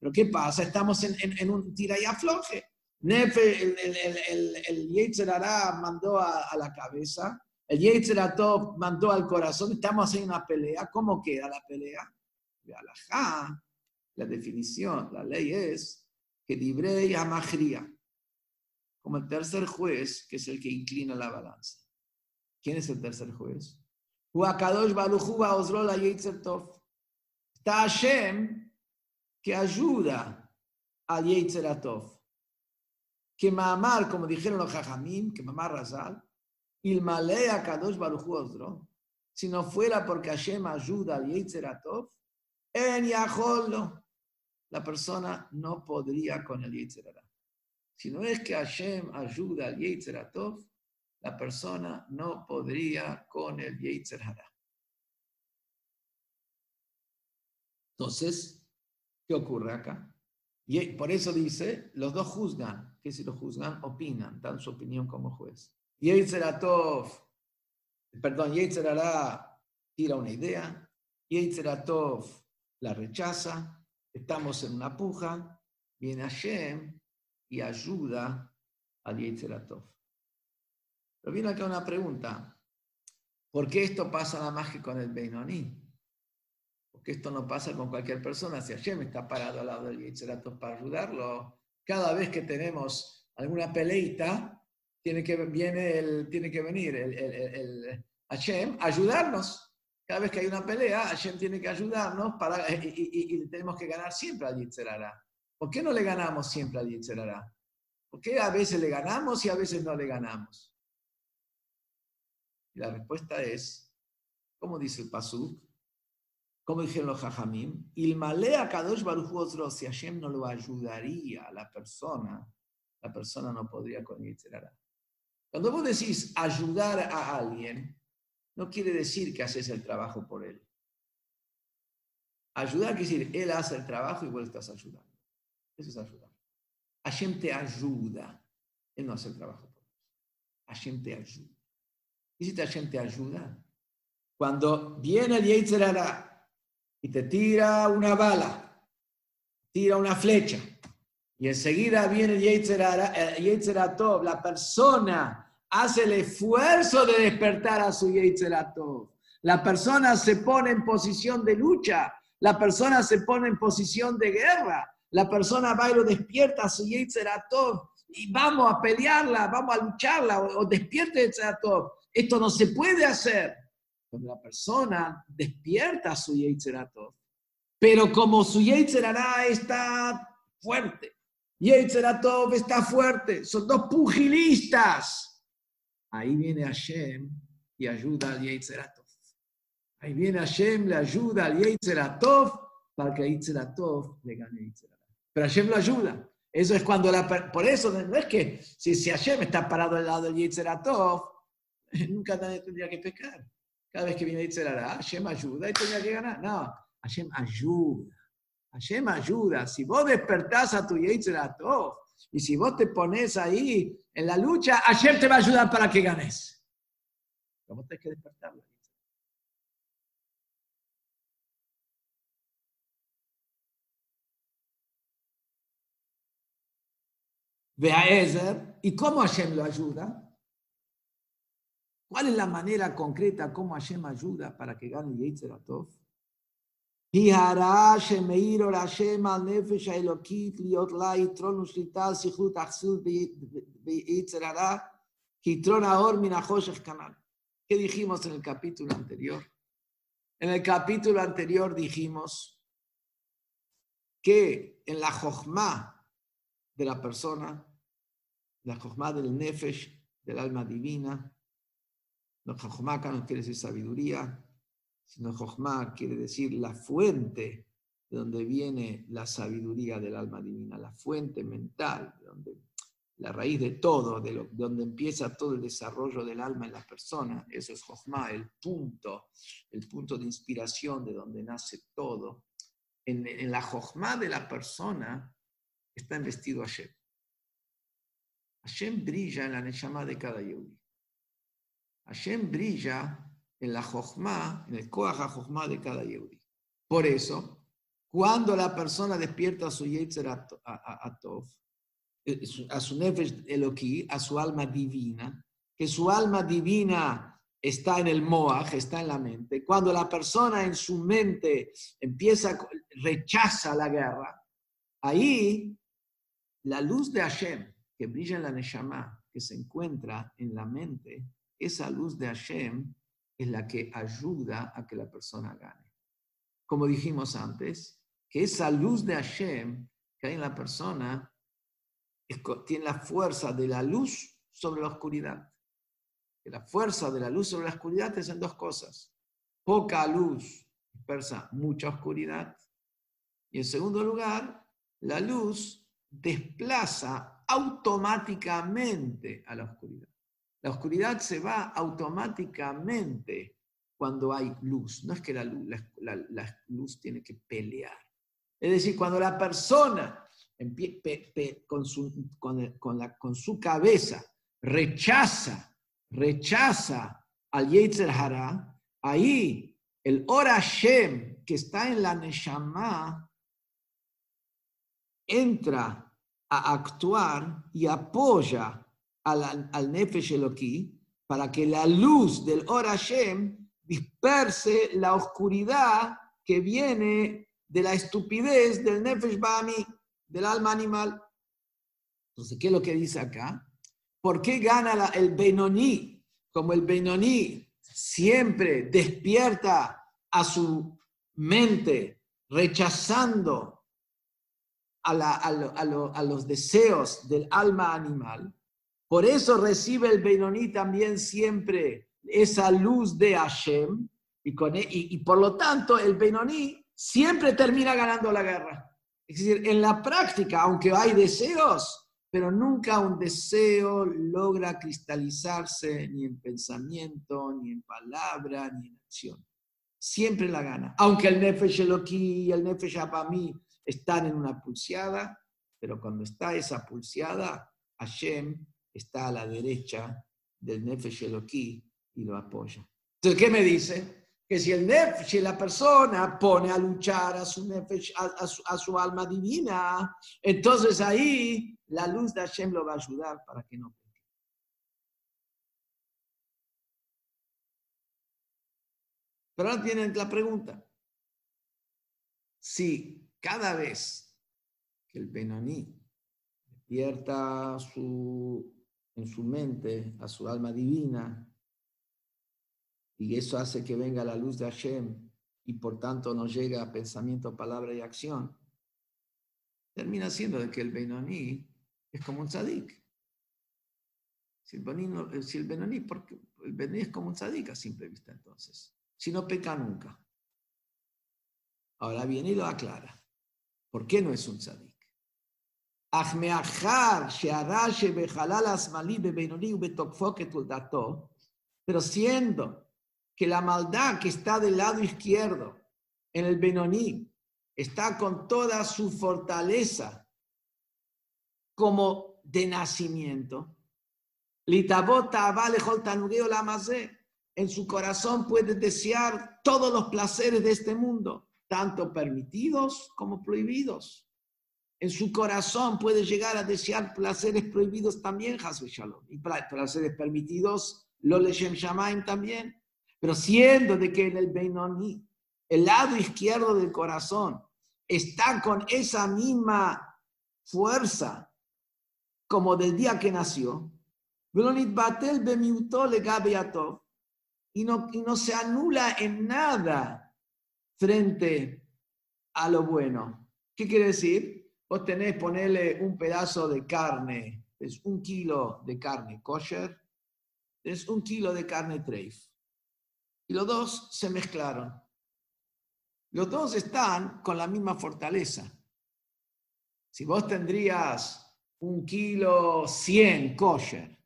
Pero ¿qué pasa? Estamos en, en un tira y afloje. Nefe, el, el, el, mandó a, la cabeza, el Yetzer mandó al corazón, estamos en una pelea. ¿Cómo queda la pelea? La, la definición, la ley es que Dibrei Amajría, como el tercer juez, que es el que inclina la balanza. ¿Quién es el tercer juez? Está Hashem que ayuda al Yetzer que Mamar, como dijeron los Jajamim, que Mamar Razal, Ilmalea Kadosh Baruchu si no fuera porque Hashem ayuda al Yetzeratov, en Yaholo, la persona no podría con el Yetzerara. Si no es que Hashem ayuda al Yetzeratov, la persona no podría con el Yetzerara. Entonces, ¿qué ocurre acá? Y por eso dice, los dos juzgan, que si los juzgan, opinan, dan su opinión como juez. Y Yeitzeratov, perdón, Yeitzerara tira una idea, Yeitzeratov la rechaza, estamos en una puja, viene Hashem y ayuda a Yeitzeratov. Pero viene acá una pregunta, ¿por qué esto pasa nada más que con el Beinoní? que esto no pasa con cualquier persona. Si Hashem está parado al lado del Yitzharatos para ayudarlo, cada vez que tenemos alguna peleita, tiene que, viene el, tiene que venir el, Hashem a ayudarnos. Cada vez que hay una pelea, Hashem tiene que ayudarnos para, y, tenemos que ganar siempre al Yitzhara. ¿Por qué no le ganamos siempre al Yitzhara? ¿Por qué a veces le ganamos y a veces no le ganamos? La respuesta es, ¿cómo dice el Pasuk? Como dijeron los Jajamim, Ilmalea Kadosh Baruch otro, si Hashem no lo ayudaría a la persona, la persona no podría con. Cuando vos decís ayudar a alguien, no quiere decir que haces el trabajo por él. Ayudar quiere decir, él hace el trabajo y vos estás ayudando. Eso es ayudar. Hashem te ayuda. Él no hace el trabajo por vos. Hashem te ayuda. ¿Y si Hashem te ayuda? Cuando viene el Yetzerara y te tira una bala, tira una flecha, y enseguida viene el Yetzeratov, la persona hace el esfuerzo de despertar a su Yetzeratov. La persona se pone en posición de lucha, la persona se pone en posición de guerra, la persona va y lo despierta a su Yetzeratov y vamos a pelearla, vamos a lucharla o, despierte Yetzeratov. Esto no se puede hacer cuando la persona despierta su Yetzeratov. Pero como su Yetzerará está fuerte, Yetzeratov está fuerte, son dos pugilistas. Ahí viene Hashem y ayuda al Yetzeratov. Ahí viene Hashem, le ayuda al Yetzeratov para que Yetzeratov le gane Yetzeratov. Pero Hashem lo ayuda. Eso es cuando la... Por eso no es que si, si Hashem está parado al lado del Yetzeratov, (laughs) nunca nadie tendría que pecar. Cada vez que viene Yetzeratov, Hashem ayuda y tendría que ganar. No, Hashem ayuda. Hashem ayuda. Si vos despertás a tu Yetzirah y si vos te pones ahí en la lucha, Hashem te va a ayudar para que ganes. Pero vos tenés que despertar la Ve a Ezer, ¿y cómo Hashem lo ayuda? ¿Cuál es la manera concreta cómo Hashem ayuda para que gane Yetzer Atov? ¿Qué dijimos en el capítulo anterior? En el capítulo anterior dijimos que en la jojma de la persona, la jojma del nefesh, del alma divina, la jochma acá no quiere decir sabiduría, sino Jochma quiere decir la fuente de donde viene la sabiduría del alma divina, la fuente mental, de donde, la raíz de todo, de, donde empieza todo el desarrollo del alma en la persona. Eso es Jochma, el punto, el punto de inspiración de donde nace todo. En, la Jochma de la persona está investido Hashem. Hashem brilla en la Neshama de cada Yehudi. Hashem brilla en la Jochma, en el Koach Jochma de cada Yehudi. Por eso, cuando la persona despierta a su Yetzer Atov, eh, a su Nefesh Eloki, a su alma divina, que su alma divina está en el Moach, está en la mente, cuando la persona en su mente empieza, rechaza la guerra, ahí la luz de Hashem, que brilla en la Neshama, que se encuentra en la mente, esa luz de Hashem es la que ayuda a que la persona gane. Como dijimos antes, que esa luz de Hashem que hay en la persona tiene la fuerza de la luz sobre la oscuridad. La fuerza de la luz sobre la oscuridad es en dos cosas. Poca luz dispersa mucha oscuridad. Y en segundo lugar, la luz desplaza automáticamente a la oscuridad. La oscuridad se va automáticamente cuando hay luz. No es que la luz, tiene que pelear. Es decir, cuando la persona con, su, cabeza rechaza, rechaza al Yetzer Hara, ahí el Ora Shem que está en la Neshama entra a actuar y apoya al, al Nefesh Eloquí, para que la luz del Or disperse la oscuridad que viene de la estupidez del Nefesh Bami, del alma animal. Entonces, ¿qué es lo que dice acá? ¿Por qué gana el Benoní? Como el Benoní siempre despierta a su mente, rechazando a los deseos del alma animal, por eso recibe el Benoní también siempre esa luz de Hashem y, e, y, por lo tanto el Benoní siempre termina ganando la guerra. Es decir, en la práctica, aunque hay deseos, pero nunca un deseo logra cristalizarse ni en pensamiento, ni en palabra, ni en acción. Siempre la gana. Aunque el Nefesh Eloki y el Nefesh Abami están en una pulseada, pero cuando está esa pulseada, Hashem está a la derecha del Nefesh Eloquí y lo apoya. Entonces, ¿qué me dice? Que si, el nef, si la persona pone a luchar a su, a, su, alma divina, entonces ahí la luz de Hashem lo va a ayudar para que no Pero ahora tienen la pregunta. Si cada vez que el Benoní despierta su, en su mente a su alma divina, y eso hace que venga la luz de Hashem y por tanto nos llega a pensamiento, palabra y acción, termina siendo de que el Benoní es como un tzadik. Si el Benoní, si el porque el es como un tzadik a simple vista entonces si no peca nunca. Ahora viene y lo aclara. ¿Por qué no es un tzadik? Pero siendo que la maldad que está del lado izquierdo, en el Benoní, está con toda su fortaleza como de nacimiento, litabota vale la en su corazón puede desear todos los placeres de este mundo, tanto permitidos como prohibidos. En su corazón puede llegar a desear placeres prohibidos también, Hasbe Shalom, y placeres permitidos, lo Leshem Shamaim también. Pero siendo de que en el Beinoni, el lado izquierdo del corazón, está con esa misma fuerza como del día que nació, y no, no se anula en nada frente a lo bueno. ¿Qué quiere decir? Vos tenés, ponerle un pedazo de carne, es un kilo de carne kosher, es un kilo de carne treif. Y los dos se mezclaron. Los dos están con la misma fortaleza. Si vos tendrías un kilo 100 kosher,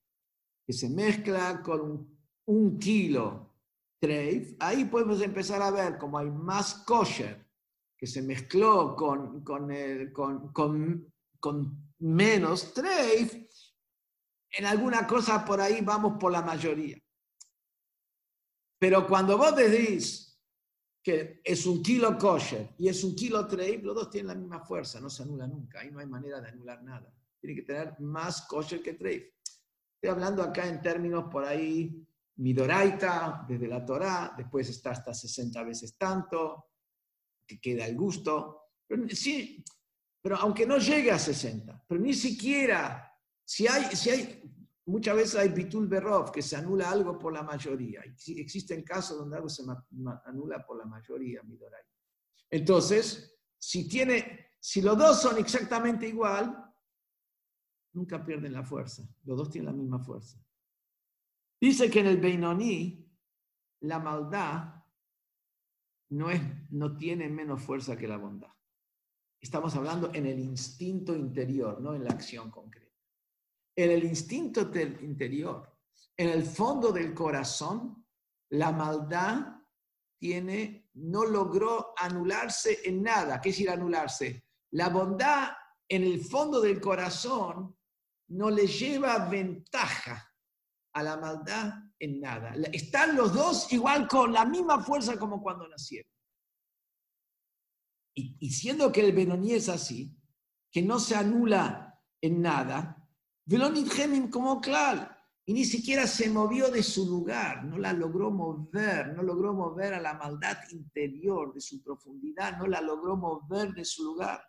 que se mezcla con un kilo treif, ahí podemos empezar a ver cómo hay más kosher que se mezcló con, con, con, con, menos treif, en alguna cosa por ahí vamos por la mayoría. Pero cuando vos decís que es un kilo kosher y es un kilo treif, los dos tienen la misma fuerza, no se anula nunca, ahí no hay manera de anular nada. Tiene que tener más kosher que treif. Estoy hablando acá en términos por ahí Midoraita, desde la Torá, después está hasta 60 veces tanto, que queda el gusto. Pero, sí, pero aunque no llegue a 60, pero ni siquiera, si hay, si hay muchas veces hay bitul berov, que se anula algo por la mayoría. Existen casos donde algo se anula por la mayoría, Midoraita. Entonces, si, tiene, si los dos son exactamente igual, nunca pierden la fuerza. Los dos tienen la misma fuerza. Dice que en el Beinoní la maldad no, es, no tiene menos fuerza que la bondad. Estamos hablando en el instinto interior, no en la acción concreta. En el instinto del interior, en el fondo del corazón, la maldad tiene, no logró anularse en nada. ¿Qué es decir anularse? La bondad en el fondo del corazón no le lleva ventaja a la maldad en nada. Están los dos igual con la misma fuerza como cuando nacieron. Y, siendo que el Benoní es así, que no se anula en nada, Velonit Gemim como claro, y ni siquiera se movió de su lugar, no la logró mover, no logró mover a la maldad interior de su profundidad, no la logró mover de su lugar.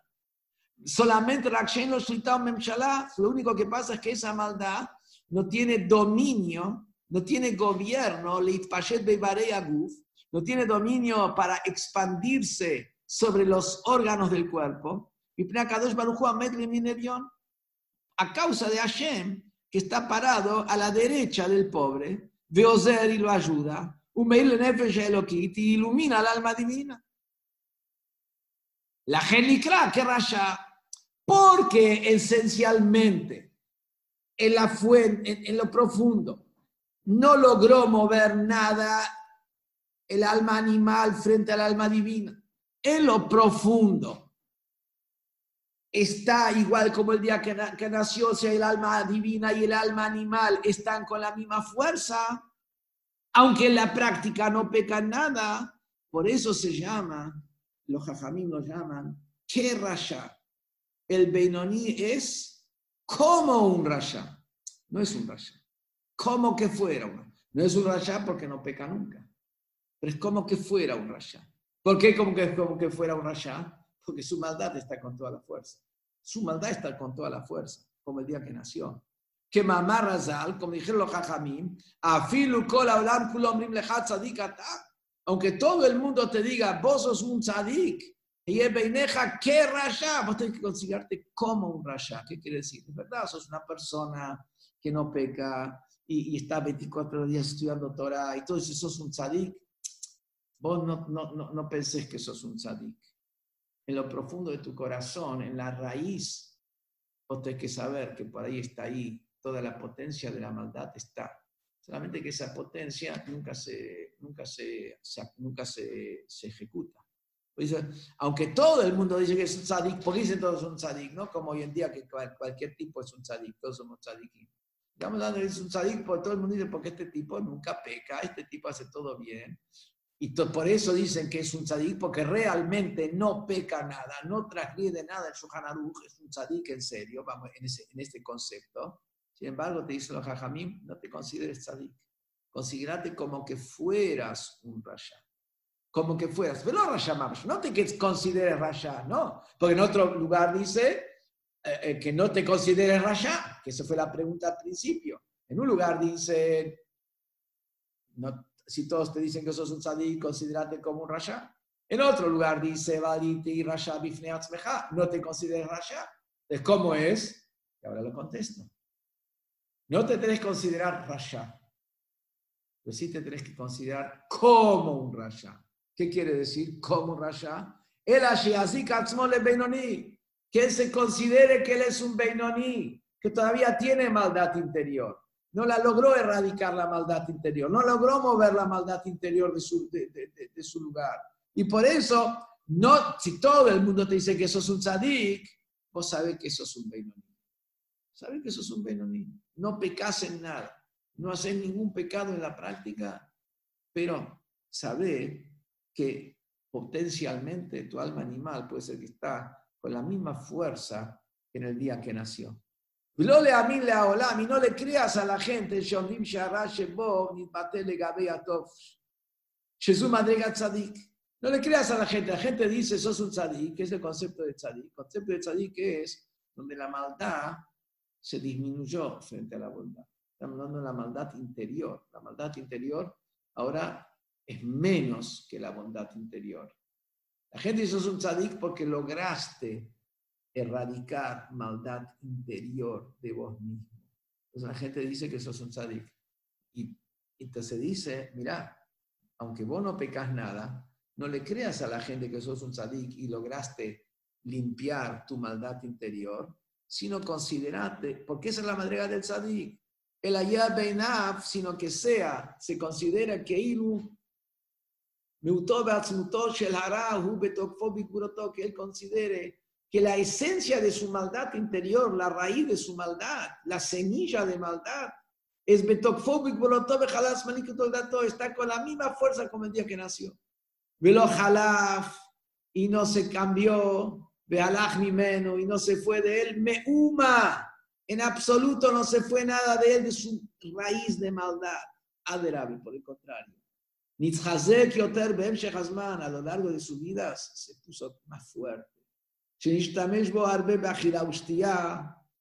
Solamente lo único que pasa es que esa maldad no tiene dominio, no tiene gobierno, no tiene dominio para expandirse sobre los órganos del cuerpo. A causa de Hashem, que está parado a la derecha del pobre, Veozer y lo ayuda, y ilumina el alma divina. La genicra que raya, porque esencialmente en la fuente, en, lo profundo. No logró mover nada el alma animal frente al alma divina. En lo profundo está igual como el día que, nació, o sea, el alma divina y el alma animal están con la misma fuerza. aunque en la práctica no peca nada, por eso se llama, los jajamín lo llaman, que rasha. El Beinoní es como un rasha, no es un rasha, como que fuera un No es un rasha porque no peca nunca, pero es como que fuera un rasha. ¿Por qué como que, como que fuera un rasha? Porque su maldad está con toda la fuerza. Su maldad está con toda la fuerza, como el día que nació. Que mamá Razal, como dijeron los jajamim, afilu kol kulomrim tzadik aunque todo el mundo te diga, vos sos un tzadik, y es beineja, ¿qué rasha? Vos tenés que considerarte como un rasha. ¿Qué quiere decir? De verdad, sos una persona que no peca y, está 24 días estudiando Torah y todo eso, sos un tzadik. Vos no, no, no, no pensés que sos un tzadik en lo profundo de tu corazón, en la raíz, vos tenés que saber que por ahí está ahí, toda la potencia de la maldad está. Solamente que esa potencia nunca se, nunca se, nunca se, se ejecuta. Pues, aunque todo el mundo dice que es un tzadik, porque dicen todos son tzadik, ¿no? Como hoy en día que cualquier tipo es un tzadik, todos somos tzadikim. Estamos hablando de es un tzadik porque todo el mundo dice, porque este tipo nunca peca, este tipo hace todo bien. Y por eso dicen que es un tzadik, porque realmente no peca nada, no transgrede nada el Shulchan es un tzadik en serio, vamos, en, ese, en este concepto. Sin embargo, te dice los Jajamim, no te consideres tzadik. Considerate como que fueras un rasha. Como que fueras. Pero rasha no te consideres rasha, no. Porque en otro lugar dice eh, eh, que no te consideres rasha, que esa fue la pregunta al principio. En un lugar dice, no, si todos te dicen que sos un tzadik, considerate como un rasha. En otro lugar dice, y rasha no te consideres rasha. Entonces, ¿cómo es? Y ahora lo contesto. No te tenés que considerar rasha, pero sí te tenés que considerar como un rasha. ¿Qué quiere decir como rasha? El Benoni, que él se considere que él es un Benoni, que todavía tiene maldad interior no la logró erradicar la maldad interior, no logró mover la maldad interior de su, de, su lugar. Y por eso, no, si todo el mundo te dice que sos un tzadik, vos sabés que sos un Beinoní. Sabés que sos un Beinoní. No pecas en nada, no haces ningún pecado en la práctica, pero sabés que potencialmente tu alma animal puede ser que está con la misma fuerza que en el día que nació. Y no le creas a la gente, no le creas a la gente, la gente dice, sos un tzadik, que es el concepto de tzadik. El concepto de tzadik es donde la maldad se disminuyó frente a la bondad. Estamos hablando de la maldad interior. La maldad interior ahora es menos que la bondad interior. La gente dice, sos un tzadik porque lograste erradicar maldad interior de vos mismo. Entonces la gente dice que sos un tzadik. Y entonces dice, mira, aunque vos no pecas nada, no le creas a la gente que sos un tzadik y lograste limpiar tu maldad interior, sino considerate, porque esa es la madrega del tzadik. El ayah beinaf, sino que sea, se considera que ilu que él considere que la esencia de su maldad interior, la raíz de su maldad, la semilla de maldad, es está con la misma fuerza como el día que nació. Velo jalaf, y no se cambió, vealach ni menos, y no se fue de él, meuma, en absoluto no se fue nada de él, de su raíz de maldad. Adorable, por el contrario. Nitzhazek Yoter a lo largo de su vida se puso más fuerte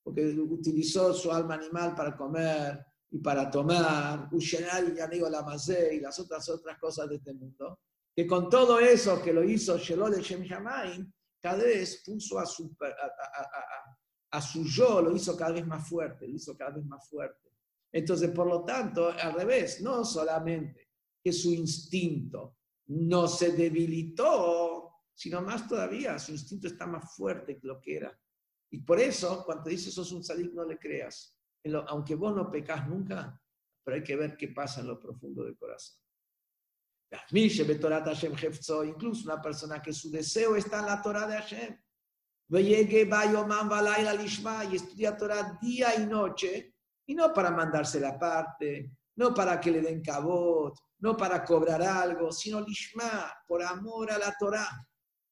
porque utilizó su alma animal para comer y para tomar, y las otras otras cosas de este mundo, que con todo eso que lo hizo Shelol Shem cada vez puso a su, a, su yo, lo hizo cada vez más fuerte, lo hizo cada vez más fuerte. Entonces, por lo tanto, al revés, no solamente que su instinto no se debilitó, sino más todavía, su instinto está más fuerte que lo que era. Y por eso, cuando dice sos un sadik, no le creas. aunque vos no pecas nunca, pero hay que ver qué pasa en lo profundo del corazón. Incluso una persona que su deseo está en la Torah de Hashem. Y estudia Torah día y noche, y no para mandarse la parte, no para que le den cabot, no para cobrar algo, sino lishma, por amor a la Torah,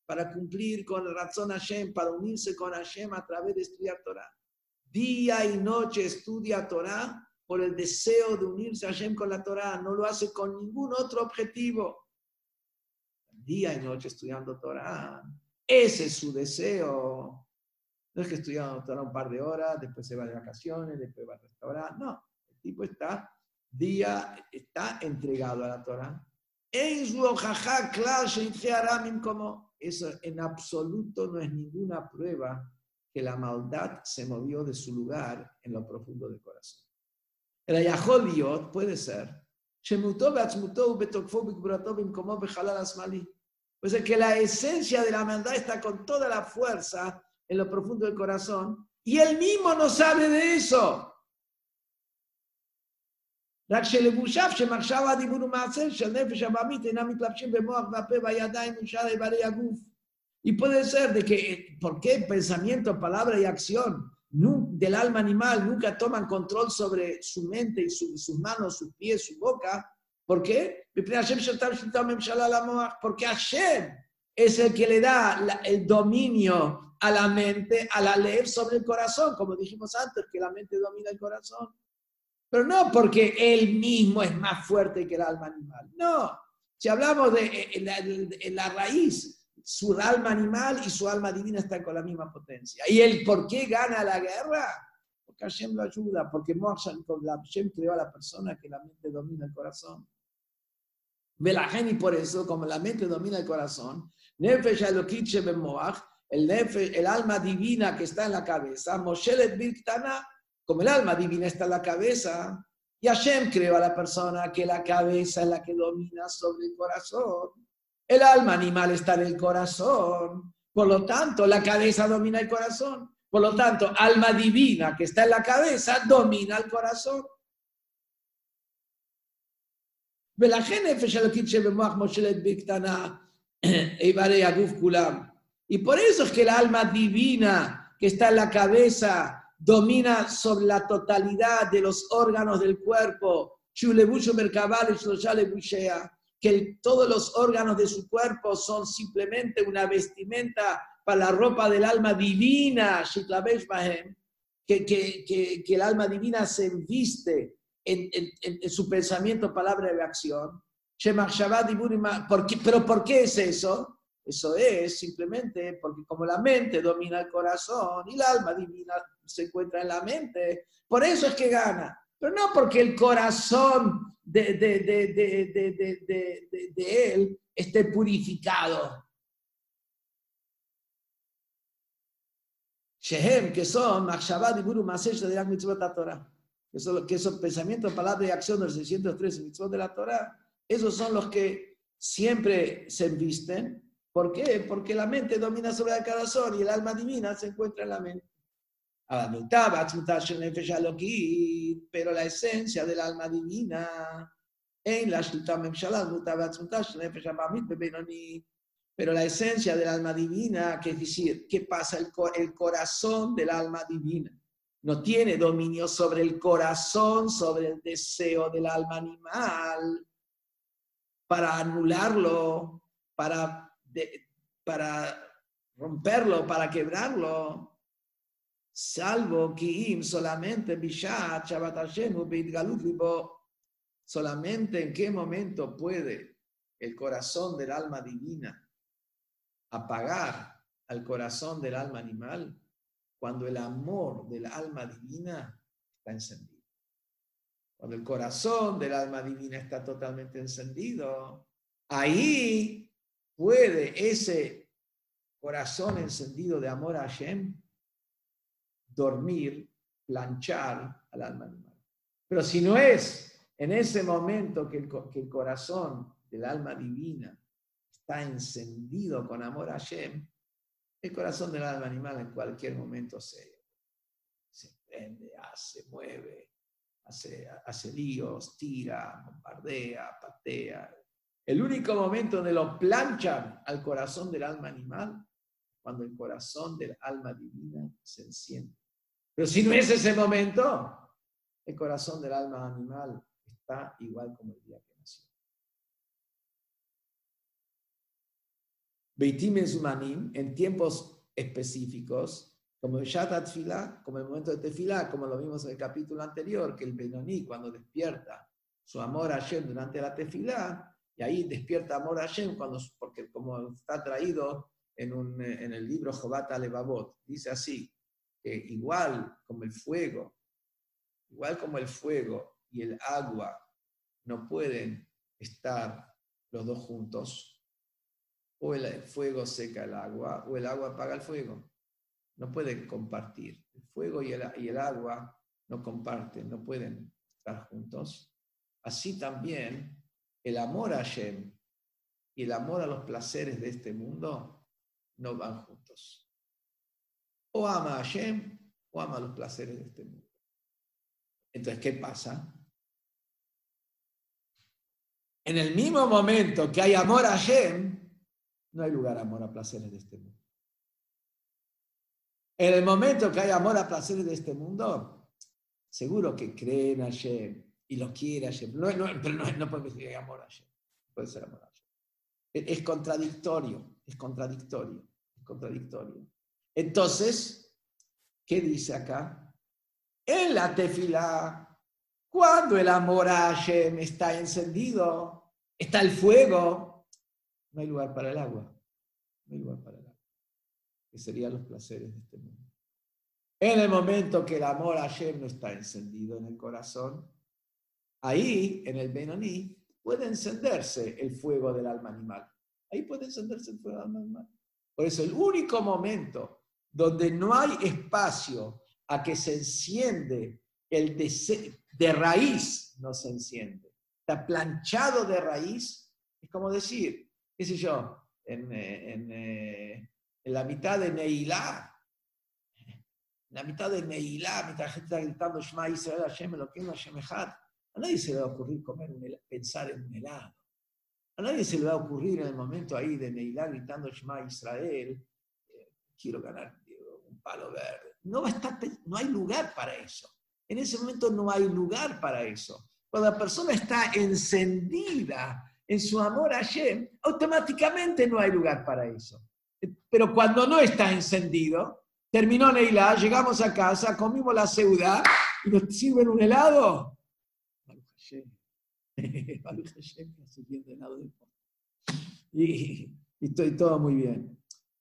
para cumplir con el razón Hashem, para unirse con Hashem a través de estudiar Torah. Día y noche estudia Torah por el deseo de unirse a Hashem con la Torah, no lo hace con ningún otro objetivo. Día y noche estudiando Torah, ese es su deseo. No es que estudiando Torah un par de horas, después se va de vacaciones, después va al restaurante, no, el tipo está día está entregado a la Torah. como eso en absoluto no es ninguna prueba que la maldad se movió de su lugar en lo profundo del corazón. El ayaholiot puede ser que la esencia de la maldad está con toda la fuerza en lo profundo del corazón y él mismo no sabe de eso. רק שלבושיו שמחשב הדיבור ומעשה של נפש הבמית אינם מתלבשים במוח והפה והידיים ושאר איברי הגוף. Y puede ser de que, ¿por qué pensamiento, palabra y acción del alma animal nunca toman control sobre su mente y su, sus manos, sus pies, su boca? ¿Por qué? Porque Hashem es el que le da la, el dominio a la mente, a la ley sobre el corazón, como dijimos antes, que la mente domina el corazón. Pero no porque él mismo es más fuerte que el alma animal. No. Si hablamos de eh, la, raíz, su alma animal y su alma divina están con la misma potencia. ¿Y él por qué gana la guerra? Porque Hashem lo ayuda, porque Hashem creó a la persona que la mente domina el corazón. y por eso, como la mente domina el corazón, Nefesh el, el alma divina que está en la cabeza, Moshelet Birktana, como el alma divina está en la cabeza, y Hashem creó a la persona que la cabeza es la que domina sobre el corazón. El alma animal está en el corazón. Por lo tanto, la cabeza domina el corazón. Por lo tanto, alma divina que está en la cabeza domina el corazón. (clears throat) Y por eso es que el alma divina que está en la cabeza domina sobre la totalidad de los órganos del cuerpo, que todos los órganos de su cuerpo son simplemente una vestimenta para la ropa del alma divina, que, que, que, que el alma divina se enviste en, en, su pensamiento, palabra y acción. ¿Pero por qué es eso? Eso es simplemente porque como la mente domina el corazón y el alma divina se encuentra en la mente, por eso es que gana. Pero no porque el corazón de, de, de, de él esté purificado. Shehem, que son Machshabad y Buru Masesh de la mitzvot de Torah. Que son, que son pensamientos, palabras y acción de los 613 mitzvot de la Torah. Esos son los que siempre se visten ¿Por qué? Porque la mente domina sobre el corazón y el alma divina se encuentra en la mente. Pero la esencia del alma divina en la pero la esencia del alma divina, que es decir, ¿qué pasa? El, el corazón del alma divina. No tiene dominio sobre el corazón, sobre el deseo del alma animal, para anularlo, para para romperlo, para quebrarlo, salvo que solamente Bishat, solamente en qué momento puede el corazón del alma divina apagar al corazón del alma animal cuando el amor del alma divina está encendido. Cuando el corazón del alma divina está totalmente encendido, ahí puede ese corazón encendido de amor a Hashem dormir, planchar al alma animal. Pero si no es en ese momento que el, corazón del alma divina está encendido con amor a Hashem, el corazón del alma animal en cualquier momento se, se prende, hace, mueve, hace, hace líos, tira, bombardea, patea, el único momento donde lo planchan al corazón del alma animal, cuando el corazón del alma divina se enciende. Pero si no es ese momento, el corazón del alma animal está igual como el día que nació. Beitim Zumanim, en tiempos específicos, como el Shatat Fila, como el momento de Tefilá, como lo vimos en el capítulo anterior, que el Benoni cuando despierta su amor a Hashem durante la Tefilá, y ahí despierta amor a Hashem, cuando, porque como está traído en, un, en el libro Jobat Levavot, dice así, que igual como el fuego, igual como el fuego y el agua no pueden estar los dos juntos, o el fuego seca el agua, o el agua apaga el fuego. No pueden compartir. El fuego y el, y el agua no comparten, no pueden estar juntos. Así también el amor a Hashem y el amor a los placeres de este mundo no van juntos. O ama a Hashem o ama los placeres de este mundo. Entonces, ¿qué pasa? En el mismo momento que hay amor a Hashem, no hay lugar a amor a placeres de este mundo. En el momento que hay amor a placeres de este mundo, seguro que creen a Hashem y lo quiere Hashem. No, no, pero no, puede decir amor a Hashem. Puede ser amor a Hashem. Es contradictorio, es contradictorio, es contradictorio. Entonces, ¿qué dice acá? En la tefila, cuando el amor a Hashem está encendido, está el fuego, no hay lugar para el agua. No hay lugar para el agua. Que serían los placeres de este mundo. En el momento que el amor a Hashem no está encendido en el corazón, ahí, en el Benoní, puede encenderse el fuego del alma animal. Ahí puede encenderse el fuego del alma animal. Por eso, el único momento donde no hay espacio a que se enciende el de, de raíz, no se enciende. Está planchado de raíz, es como decir, qué sé yo, en, eh, eh, en, la mitad de Neilá, en la mitad de Neilá, mientras la gente está gritando Shema Israel, Hashem Elohim, Hashem a nadie se le va a ocurrir comer pensar en un helado. A nadie se le va a ocurrir en el momento ahí de Neilá gritando Shema Israel, quiero ganar un palo verde. No, va a estar, no hay lugar para eso. En ese momento no hay lugar para eso. Cuando la persona está encendida en su amor a Hashem, automáticamente no hay lugar para eso. Pero cuando no está encendido, terminó Neila, llegamos a casa, comimos la ciudad y nos sirven un helado. (laughs) Y, y estoy todo muy bien.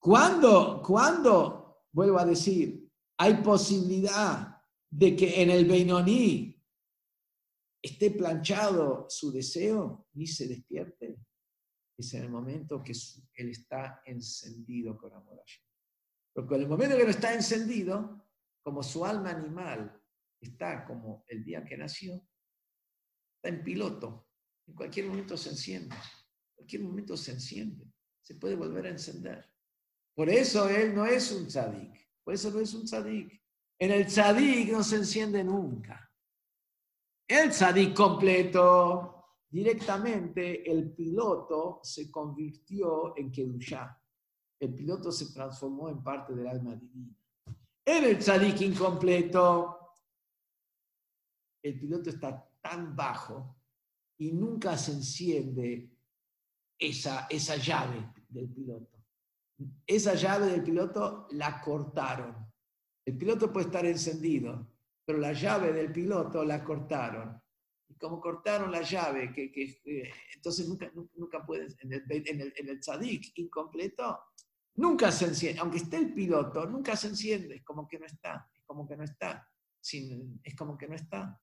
Cuando, cuando, vuelvo a decir, hay posibilidad de que en el Beinoní esté planchado su deseo y se despierte, es en el momento que él está encendido con amor a Dios. Porque en el momento que no está encendido, como su alma animal está como el día que nació, está en piloto. En cualquier momento se enciende. En cualquier momento se enciende. Se puede volver a encender. Por eso él no es un tzadik. Por eso no es un tzadik. En el tzadik no se enciende nunca. El tzadik completo, directamente el piloto se convirtió en Kedushá. El piloto se transformó en parte del alma divina. En el tzadik incompleto, el piloto está tan bajo y nunca se enciende esa, esa llave del piloto. Esa llave del piloto la cortaron. El piloto puede estar encendido, pero la llave del piloto la cortaron. Y como cortaron la llave, que, que entonces nunca, nunca en el, en, el, en tzadik incompleto, nunca se enciende, aunque esté el piloto, nunca se enciende, es como que no está, es como que no está, es como que no está.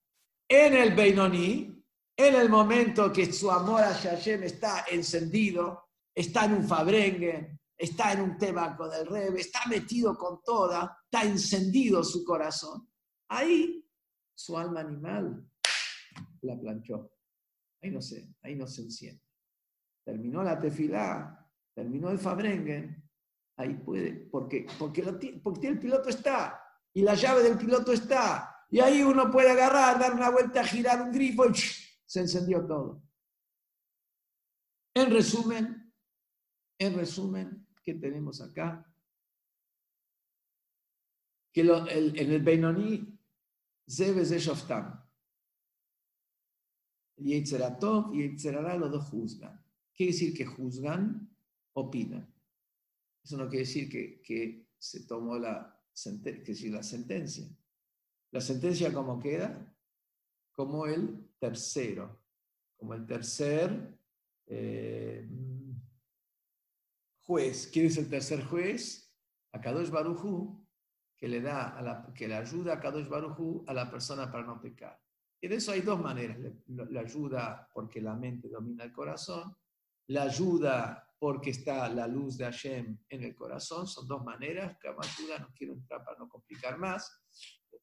En el Beinoní, en el momento que su amor a Hashem está encendido, está en un fabrengue, está en un tebaco del rebe, está metido con toda, está encendido su corazón, Ahí su alma animal la planchó. Ahí no se, ahí no se enciende. Terminó la tefilá, terminó el fabrengen, ahí puede, porque, porque, porque el piloto está, y la llave del piloto está, y ahí uno puede agarrar, dar una vuelta, girar un grifo y se encendió todo. En resumen, en resumen, ¿qué tenemos acá? Que en el Beinoní Zebe Shoftam. el Yetzeratov y el Yetzerará, los dos juzgan. ¿Quiere decir que juzgan? Opinan. Eso no quiere decir que, que se tomó la, que la sentencia. La sentencia, ¿cómo queda? Como el tercero, como el tercer eh, juez. ¿Quién es el tercer juez? A Kadosh Barujú, que le da a la, que le ayuda a Kadosh Barujú a la persona para no pecar. Y de eso hay dos maneras. La ayuda porque la mente domina el corazón, la ayuda porque está la luz de Hashem en el corazón. Son dos maneras. Cada ayuda, no quiero entrar para no complicar más.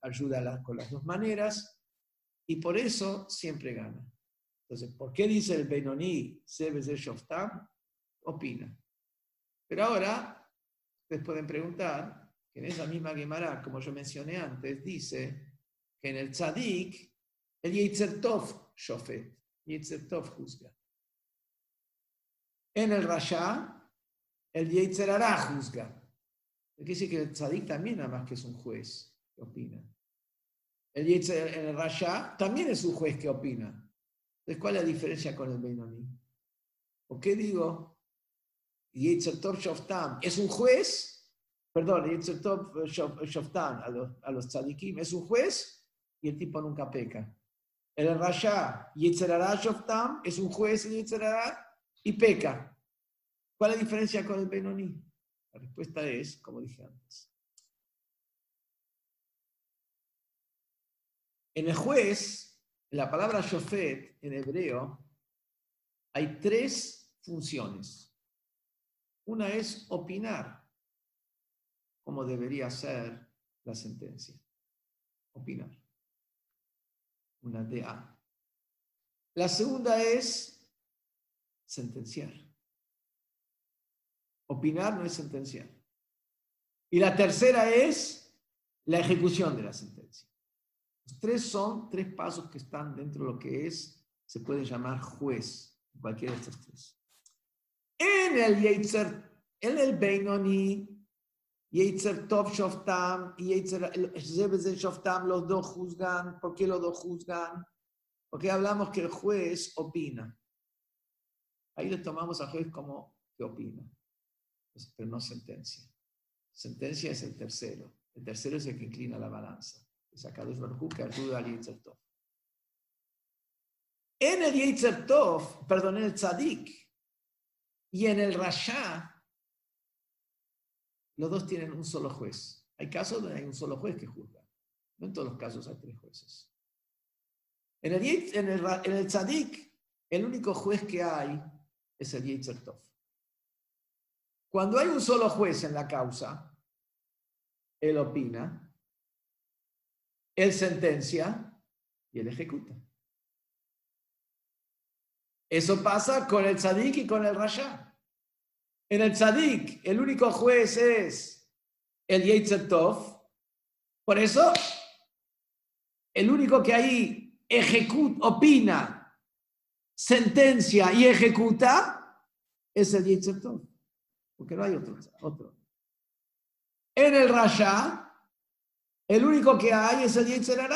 Ayuda con las dos maneras. Y por eso siempre gana. Entonces, ¿por qué dice el Benoni, Sebes de Shoftam? Opina. Pero ahora, ustedes pueden preguntar, que en esa misma Gemara, como yo mencioné antes, dice que en el Tzadik, el Yitzer Tov Shofet, Yitzer Tov juzga. En el Rasha, el Yitzer Ara juzga. Quiere decir que el Tzadik también nada más que es un juez que opina. El Yitzer, en el Rasha también es un juez que opina. Entonces, ¿cuál es la diferencia con el Benoni? ¿Por qué digo Yitzer Tov Shoftam es un juez? Perdón, Yitzer Tov Shoftam a los, a los tzadikim es un juez y el tipo nunca peca. El Rasha, Yitzhara Shoftam, es un juez en Yitzhara y peca. ¿Cuál es la diferencia con el Benoni? La respuesta es, como dije antes. En el juez, en la palabra Shofet en hebreo, hay tres funciones. Una es opinar, como debería ser la sentencia. Opinar una DA. La segunda es sentenciar. Opinar no es sentenciar. Y la tercera es la ejecución de la sentencia. Los tres son tres pasos que están dentro de lo que es, se puede llamar juez, cualquiera de estos tres. En el Yeitzer, en el Beinoni, Yeitzer Tov Shoftam y Yeitzer Shoftam, los dos juzgan. ¿Por qué los dos juzgan? Porque hablamos que el juez opina. Ahí le tomamos al juez como que opina, pues, pero no sentencia. Sentencia es el tercero. El tercero es el que inclina la balanza. Es Akadosh Baruj que ayuda al Yeitzer Tov. En el Yeitzer Tov, perdón, en el Tzadik y en el Rasha, los dos tienen un solo juez. Hay casos donde hay un solo juez que juzga. No en todos los casos hay tres jueces. En el, en el, tzadik, el único juez que hay es el Yitzer Tov. Cuando hay un solo juez en la causa, él opina, él sentencia y él ejecuta. Eso pasa con el tzadik y con el rasha. En el tzadik, el único juez es el Yetzer Tov. Por eso, el único que ahí ejecuta, opina, sentencia y ejecuta es el Yetzer Tov. Porque no hay otro. otro. En el Rasha, el único que hay es el Yetzer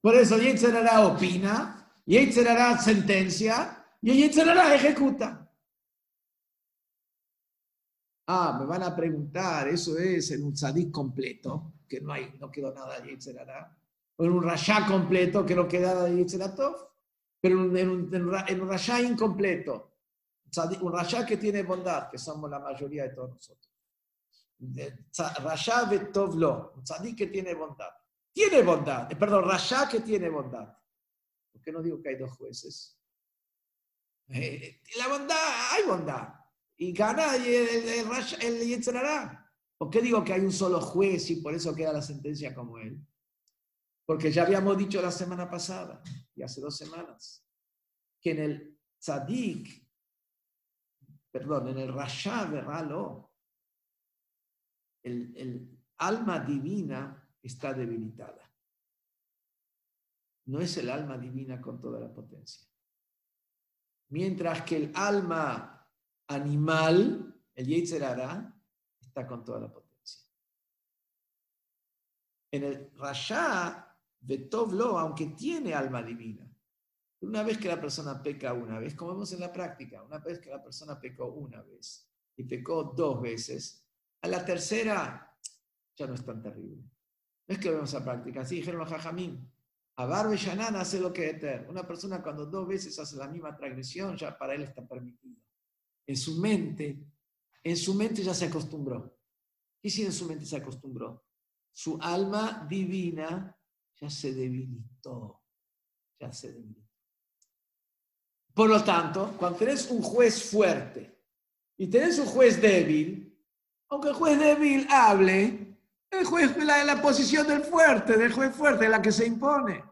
Por eso Yetzer opina, Yetzer sentencia y Yetzer ejecuta. Ah, me van a preguntar, eso es en un tzadik completo, que no, hay, no quedó nada de Yitzhara, o en un rasha completo, que no queda nada de Yitzeratov, pero en un, en un, en un rasha incompleto, un rasha que tiene bondad, que somos la mayoría de todos nosotros. Rasha vetov lo, un tzadik que tiene bondad. Tiene bondad, eh, perdón, rasha que tiene bondad. ¿Por qué no digo que hay dos jueces? Eh, la bondad, hay bondad y gana el, el, el ¿Por qué digo que hay un solo juez y por eso queda la sentencia como él? Porque ya habíamos dicho la semana pasada y hace dos semanas que en el tzadik, perdón, en el rasha de Ralo, el, el alma divina está debilitada. No es el alma divina con toda la potencia. Mientras que el alma animal, el Yetzer está con toda la potencia. En el Rasha, Betovlo, aunque tiene alma divina, Una vez que la persona peca una vez, como vemos en la práctica, una vez que la persona pecó una vez y pecó dos veces, a la tercera ya no es tan terrible. No es que vemos a práctica, así dijeron los jajamín. A Barbe Shanan hace lo que es Una persona cuando dos veces hace la misma transgresión, ya para él está permitido. En su mente, en su mente ya se acostumbró. ¿Qué si en su mente se acostumbró? Su alma divina ya se debilitó. Ya se debilitó. Por lo tanto, cuando tenés un juez fuerte y tenés un juez débil, aunque el juez débil hable, el juez, la, la posición del fuerte, del juez fuerte, la que se impone.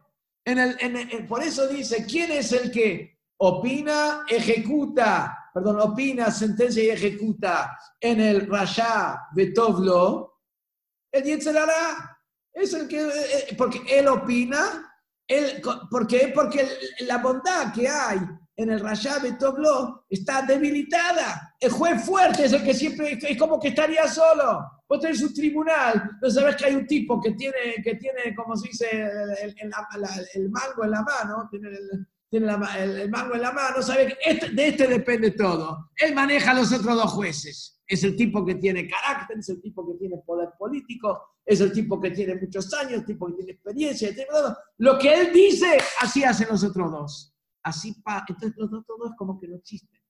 En el, por eso dice, ¿quién es el que opina, ejecuta, perdón, opina, sentencia y ejecuta en el Rasha de Tovlo? El Yetzerara. Es el que, eh, eh, porque él opina, él, ¿por qué? Porque la bondad que hay en el Rashad de Toblo está debilitada. El juez fuerte es el que siempre es como que estaría solo. Vos tenés un tribunal, no sabes que hay un tipo que tiene, que tiene como se dice, el, mango en la mano, tiene el, tiene el, mango en la mano, sabe que este, de este depende todo. Él maneja a los otros dos jueces. Es el tipo que tiene carácter, es el tipo que tiene poder político, es el tipo que tiene muchos años, el tipo que tiene experiencia. Lo que él dice, así hacen los otros dos. Así pa, entonces los dos como que no existen.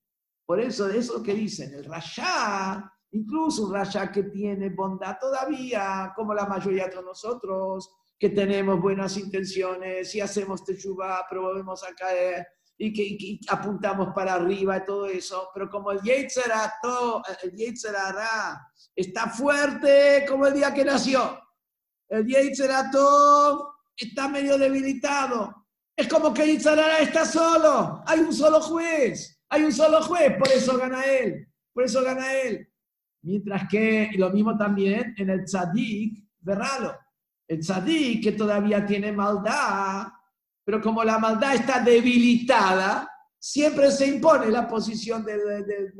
Por eso, eso es lo que dicen, el Rasha, incluso un Rasha que tiene bondad todavía, como la mayoría de nosotros, que tenemos buenas intenciones y hacemos teshuva, pero volvemos a caer y que, apuntamos para arriba y todo eso, pero como el Yetzerah está fuerte como el día que nació, el Yetzerah está medio debilitado, es como que Itzarara está solo. Hay un solo juez. Hay un solo juez. Por eso gana él. Por eso gana él. Mientras que lo mismo también en el tzadik, verralo. El tzadik que todavía tiene maldad, pero como la maldad está debilitada, siempre se impone la posición de, de,